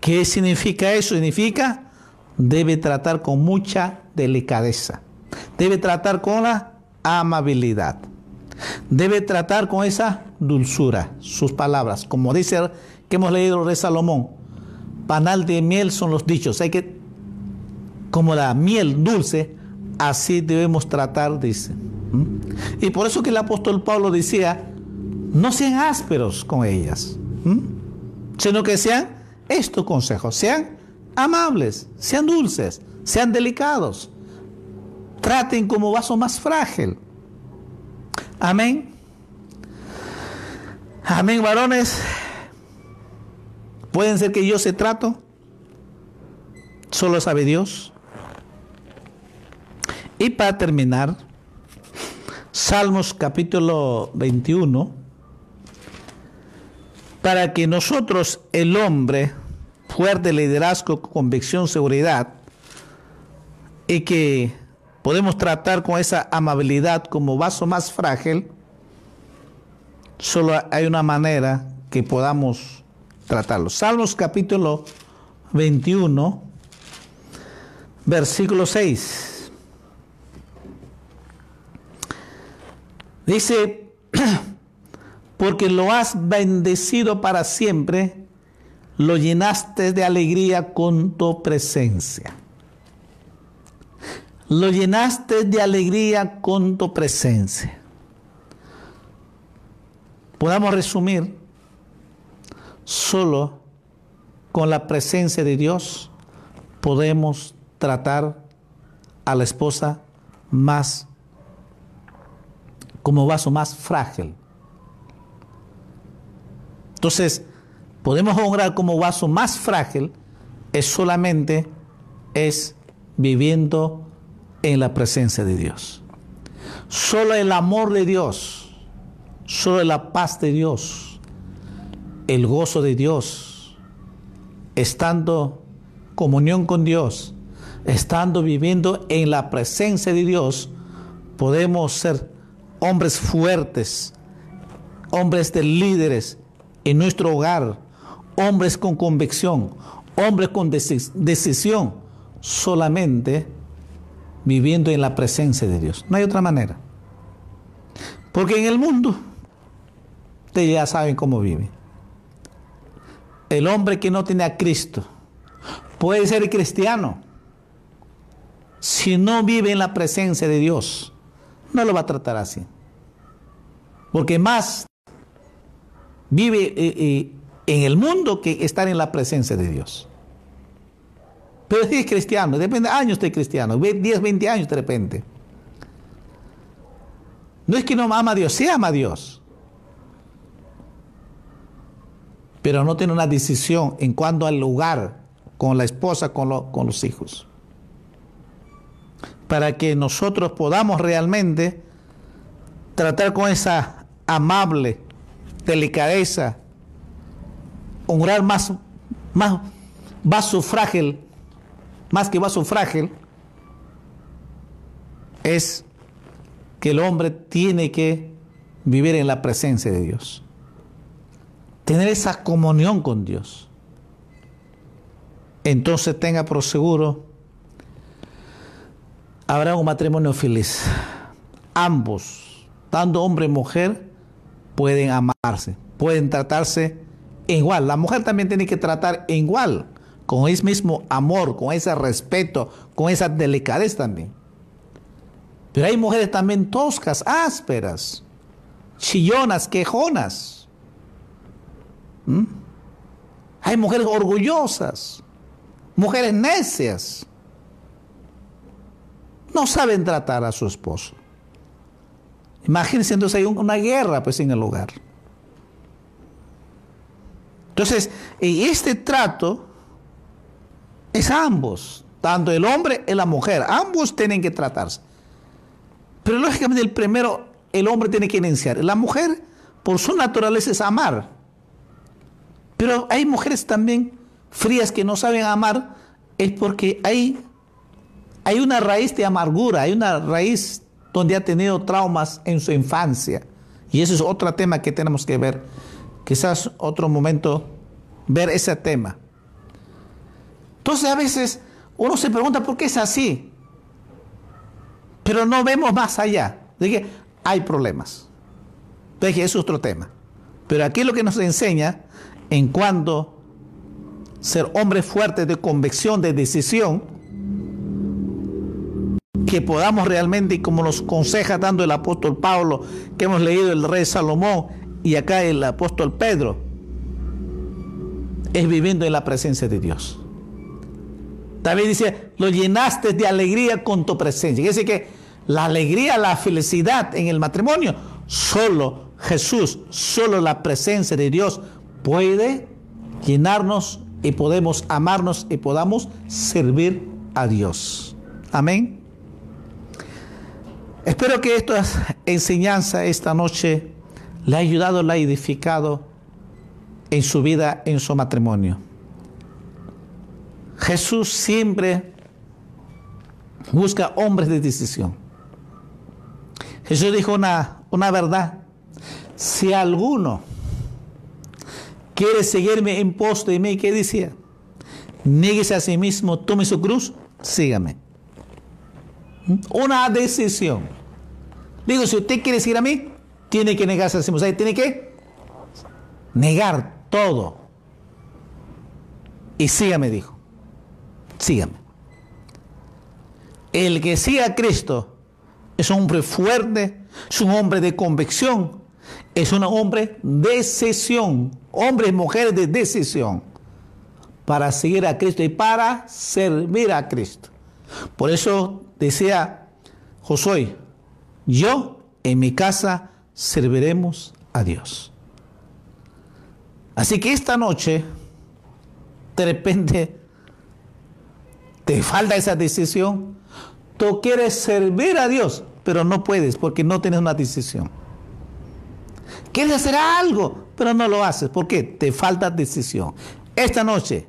¿Qué significa eso? Significa debe tratar con mucha delicadeza, debe tratar con la amabilidad. Debe tratar con esa dulzura sus palabras. Como dice que hemos leído de Salomón, panal de miel son los dichos. Hay que, como la miel dulce, así debemos tratar, dice. Y por eso que el apóstol Pablo decía, no sean ásperos con ellas, sino que sean estos consejos, sean amables, sean dulces, sean delicados, traten como vaso más frágil. Amén. Amén, varones. Pueden ser que yo se trato. Solo sabe Dios. Y para terminar, Salmos capítulo 21, para que nosotros, el hombre, fuerte liderazgo, convicción, seguridad, y que podemos tratar con esa amabilidad como vaso más frágil, solo hay una manera que podamos tratarlo. Salmos capítulo 21, versículo 6. Dice, [CLEARS THROAT] porque lo has bendecido para siempre, lo llenaste de alegría con tu presencia lo llenaste de alegría con tu presencia. Podamos resumir, solo con la presencia de Dios podemos tratar a la esposa más como vaso más frágil. Entonces, podemos honrar como vaso más frágil es solamente es viviendo en la presencia de Dios. Solo el amor de Dios, solo la paz de Dios, el gozo de Dios, estando comunión con Dios, estando viviendo en la presencia de Dios, podemos ser hombres fuertes, hombres de líderes en nuestro hogar, hombres con convicción, hombres con decisión, solamente viviendo en la presencia de Dios. No hay otra manera. Porque en el mundo, ustedes ya saben cómo vive. El hombre que no tiene a Cristo puede ser cristiano. Si no vive en la presencia de Dios, no lo va a tratar así. Porque más vive eh, eh, en el mundo que estar en la presencia de Dios. Pero si [LAUGHS] es cristiano, depende de años de cristiano, 10, 20 años de repente. No es que no ama a Dios, sí ama a Dios. Pero no tiene una decisión en cuanto al lugar con la esposa, con, con los hijos. Para que nosotros podamos realmente tratar con esa amable delicadeza, honrar más, más vaso frágil más que vaso frágil, es que el hombre tiene que vivir en la presencia de Dios. Tener esa comunión con Dios. Entonces tenga por seguro, habrá un matrimonio feliz. Ambos, tanto hombre y mujer, pueden amarse, pueden tratarse igual. La mujer también tiene que tratar igual, con ese mismo amor, con ese respeto, con esa delicadez también. Pero hay mujeres también toscas, ásperas, chillonas, quejonas. ¿Mm? Hay mujeres orgullosas, mujeres necias. No saben tratar a su esposo. Imagínense entonces hay una guerra pues en el lugar. Entonces, este trato es ambos, tanto el hombre y la mujer, ambos tienen que tratarse. Pero lógicamente el primero, el hombre tiene que iniciar. La mujer, por su naturaleza, es amar. Pero hay mujeres también frías que no saben amar, es porque hay, hay una raíz de amargura, hay una raíz donde ha tenido traumas en su infancia. Y eso es otro tema que tenemos que ver. Quizás otro momento ver ese tema. Entonces a veces uno se pregunta por qué es así pero no vemos más allá de que hay problemas. Entonces, es otro tema. Pero aquí lo que nos enseña en cuanto ser hombres fuertes de convicción, de decisión, que podamos realmente, como nos conseja dando el apóstol Pablo, que hemos leído el rey Salomón y acá el apóstol Pedro, es viviendo en la presencia de Dios. David dice, lo llenaste de alegría con tu presencia. Quiere decir que la alegría, la felicidad en el matrimonio, solo Jesús, solo la presencia de Dios puede llenarnos y podemos amarnos y podamos servir a Dios. Amén. Espero que esta enseñanza esta noche le ha ayudado, le ha edificado en su vida, en su matrimonio. Jesús siempre busca hombres de decisión. Jesús dijo una, una verdad. Si alguno quiere seguirme en pos de mí, ¿qué decía? Nieguese a sí mismo, tome su cruz, sígame. Una decisión. Digo, si usted quiere seguir a mí, tiene que negarse a sí mismo. tiene que negar todo. Y sígame, dijo síganme. El que siga a Cristo es un hombre fuerte, es un hombre de convicción, es un hombre de decisión, hombres y mujeres de decisión para seguir a Cristo y para servir a Cristo. Por eso decía Josué, yo en mi casa serviremos a Dios. Así que esta noche, de repente, te falta esa decisión. Tú quieres servir a Dios, pero no puedes porque no tienes una decisión. Quieres hacer algo, pero no lo haces. ¿Por qué? Te falta decisión. Esta noche,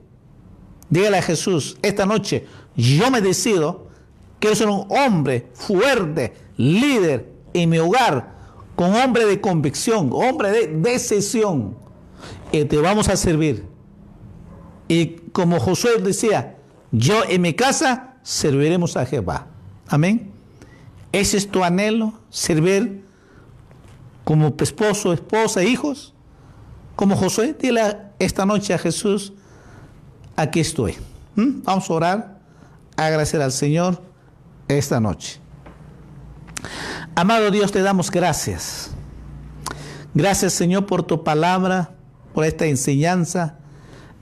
dígale a Jesús, esta noche yo me decido, quiero ser un hombre fuerte, líder en mi hogar, con hombre de convicción, hombre de decisión. Y te vamos a servir. Y como Josué decía, yo en mi casa serviremos a Jehová. Amén. ¿Ese es tu anhelo? Servir como esposo, esposa, hijos. Como Josué, dile esta noche a Jesús, aquí estoy. ¿Mm? Vamos a orar, agradecer al Señor esta noche. Amado Dios, te damos gracias. Gracias Señor por tu palabra, por esta enseñanza.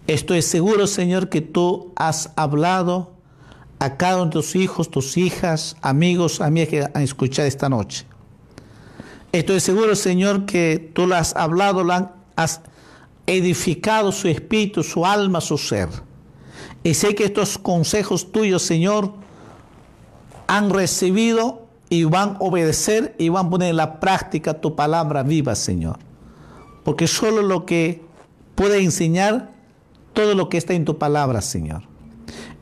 Estoy seguro, Señor, que tú has hablado a cada uno de tus hijos, tus hijas, amigos, amigas que han escuchado esta noche. Estoy seguro, Señor, que tú lo has hablado, has edificado su espíritu, su alma, su ser. Y sé que estos consejos tuyos, Señor, han recibido y van a obedecer y van a poner en la práctica tu palabra viva, Señor. Porque solo lo que puede enseñar todo lo que está en tu palabra, Señor.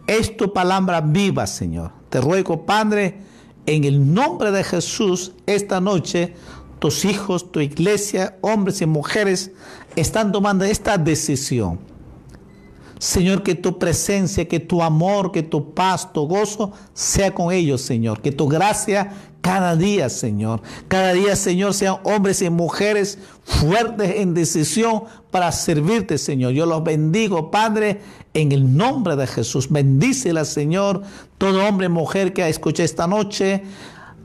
Es tu palabra viva, Señor. Te ruego, Padre, en el nombre de Jesús, esta noche, tus hijos, tu iglesia, hombres y mujeres, están tomando esta decisión. Señor, que tu presencia, que tu amor, que tu paz, tu gozo sea con ellos, Señor. Que tu gracia cada día, Señor. Cada día, Señor, sean hombres y mujeres fuertes en decisión para servirte, Señor. Yo los bendigo, Padre, en el nombre de Jesús. Bendícela, Señor, todo hombre y mujer que ha escuchado esta noche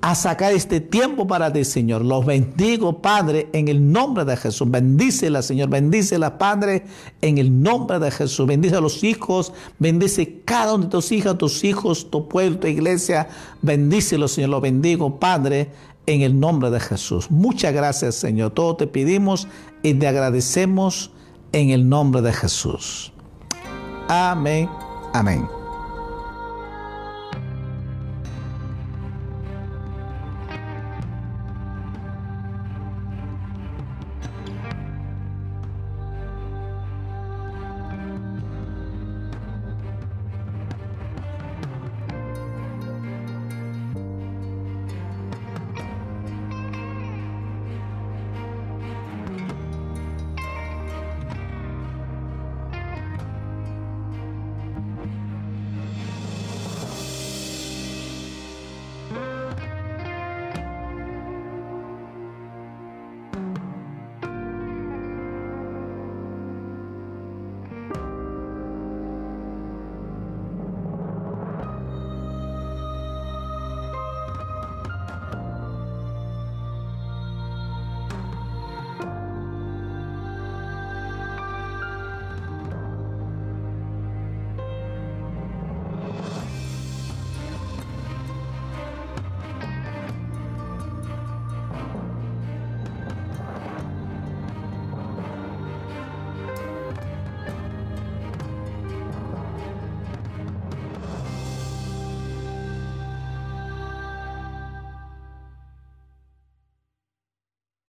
a sacar este tiempo para ti, Señor. Los bendigo, Padre, en el nombre de Jesús. Bendícela, Señor. Bendícela, Padre, en el nombre de Jesús. Bendice a los hijos. Bendice cada uno de tus hijas, tus hijos, tu pueblo, tu iglesia. Bendícelo, Señor. Los bendigo, Padre, en el nombre de Jesús. Muchas gracias, Señor. Todo te pedimos y te agradecemos en el nombre de Jesús. Amén. Amén.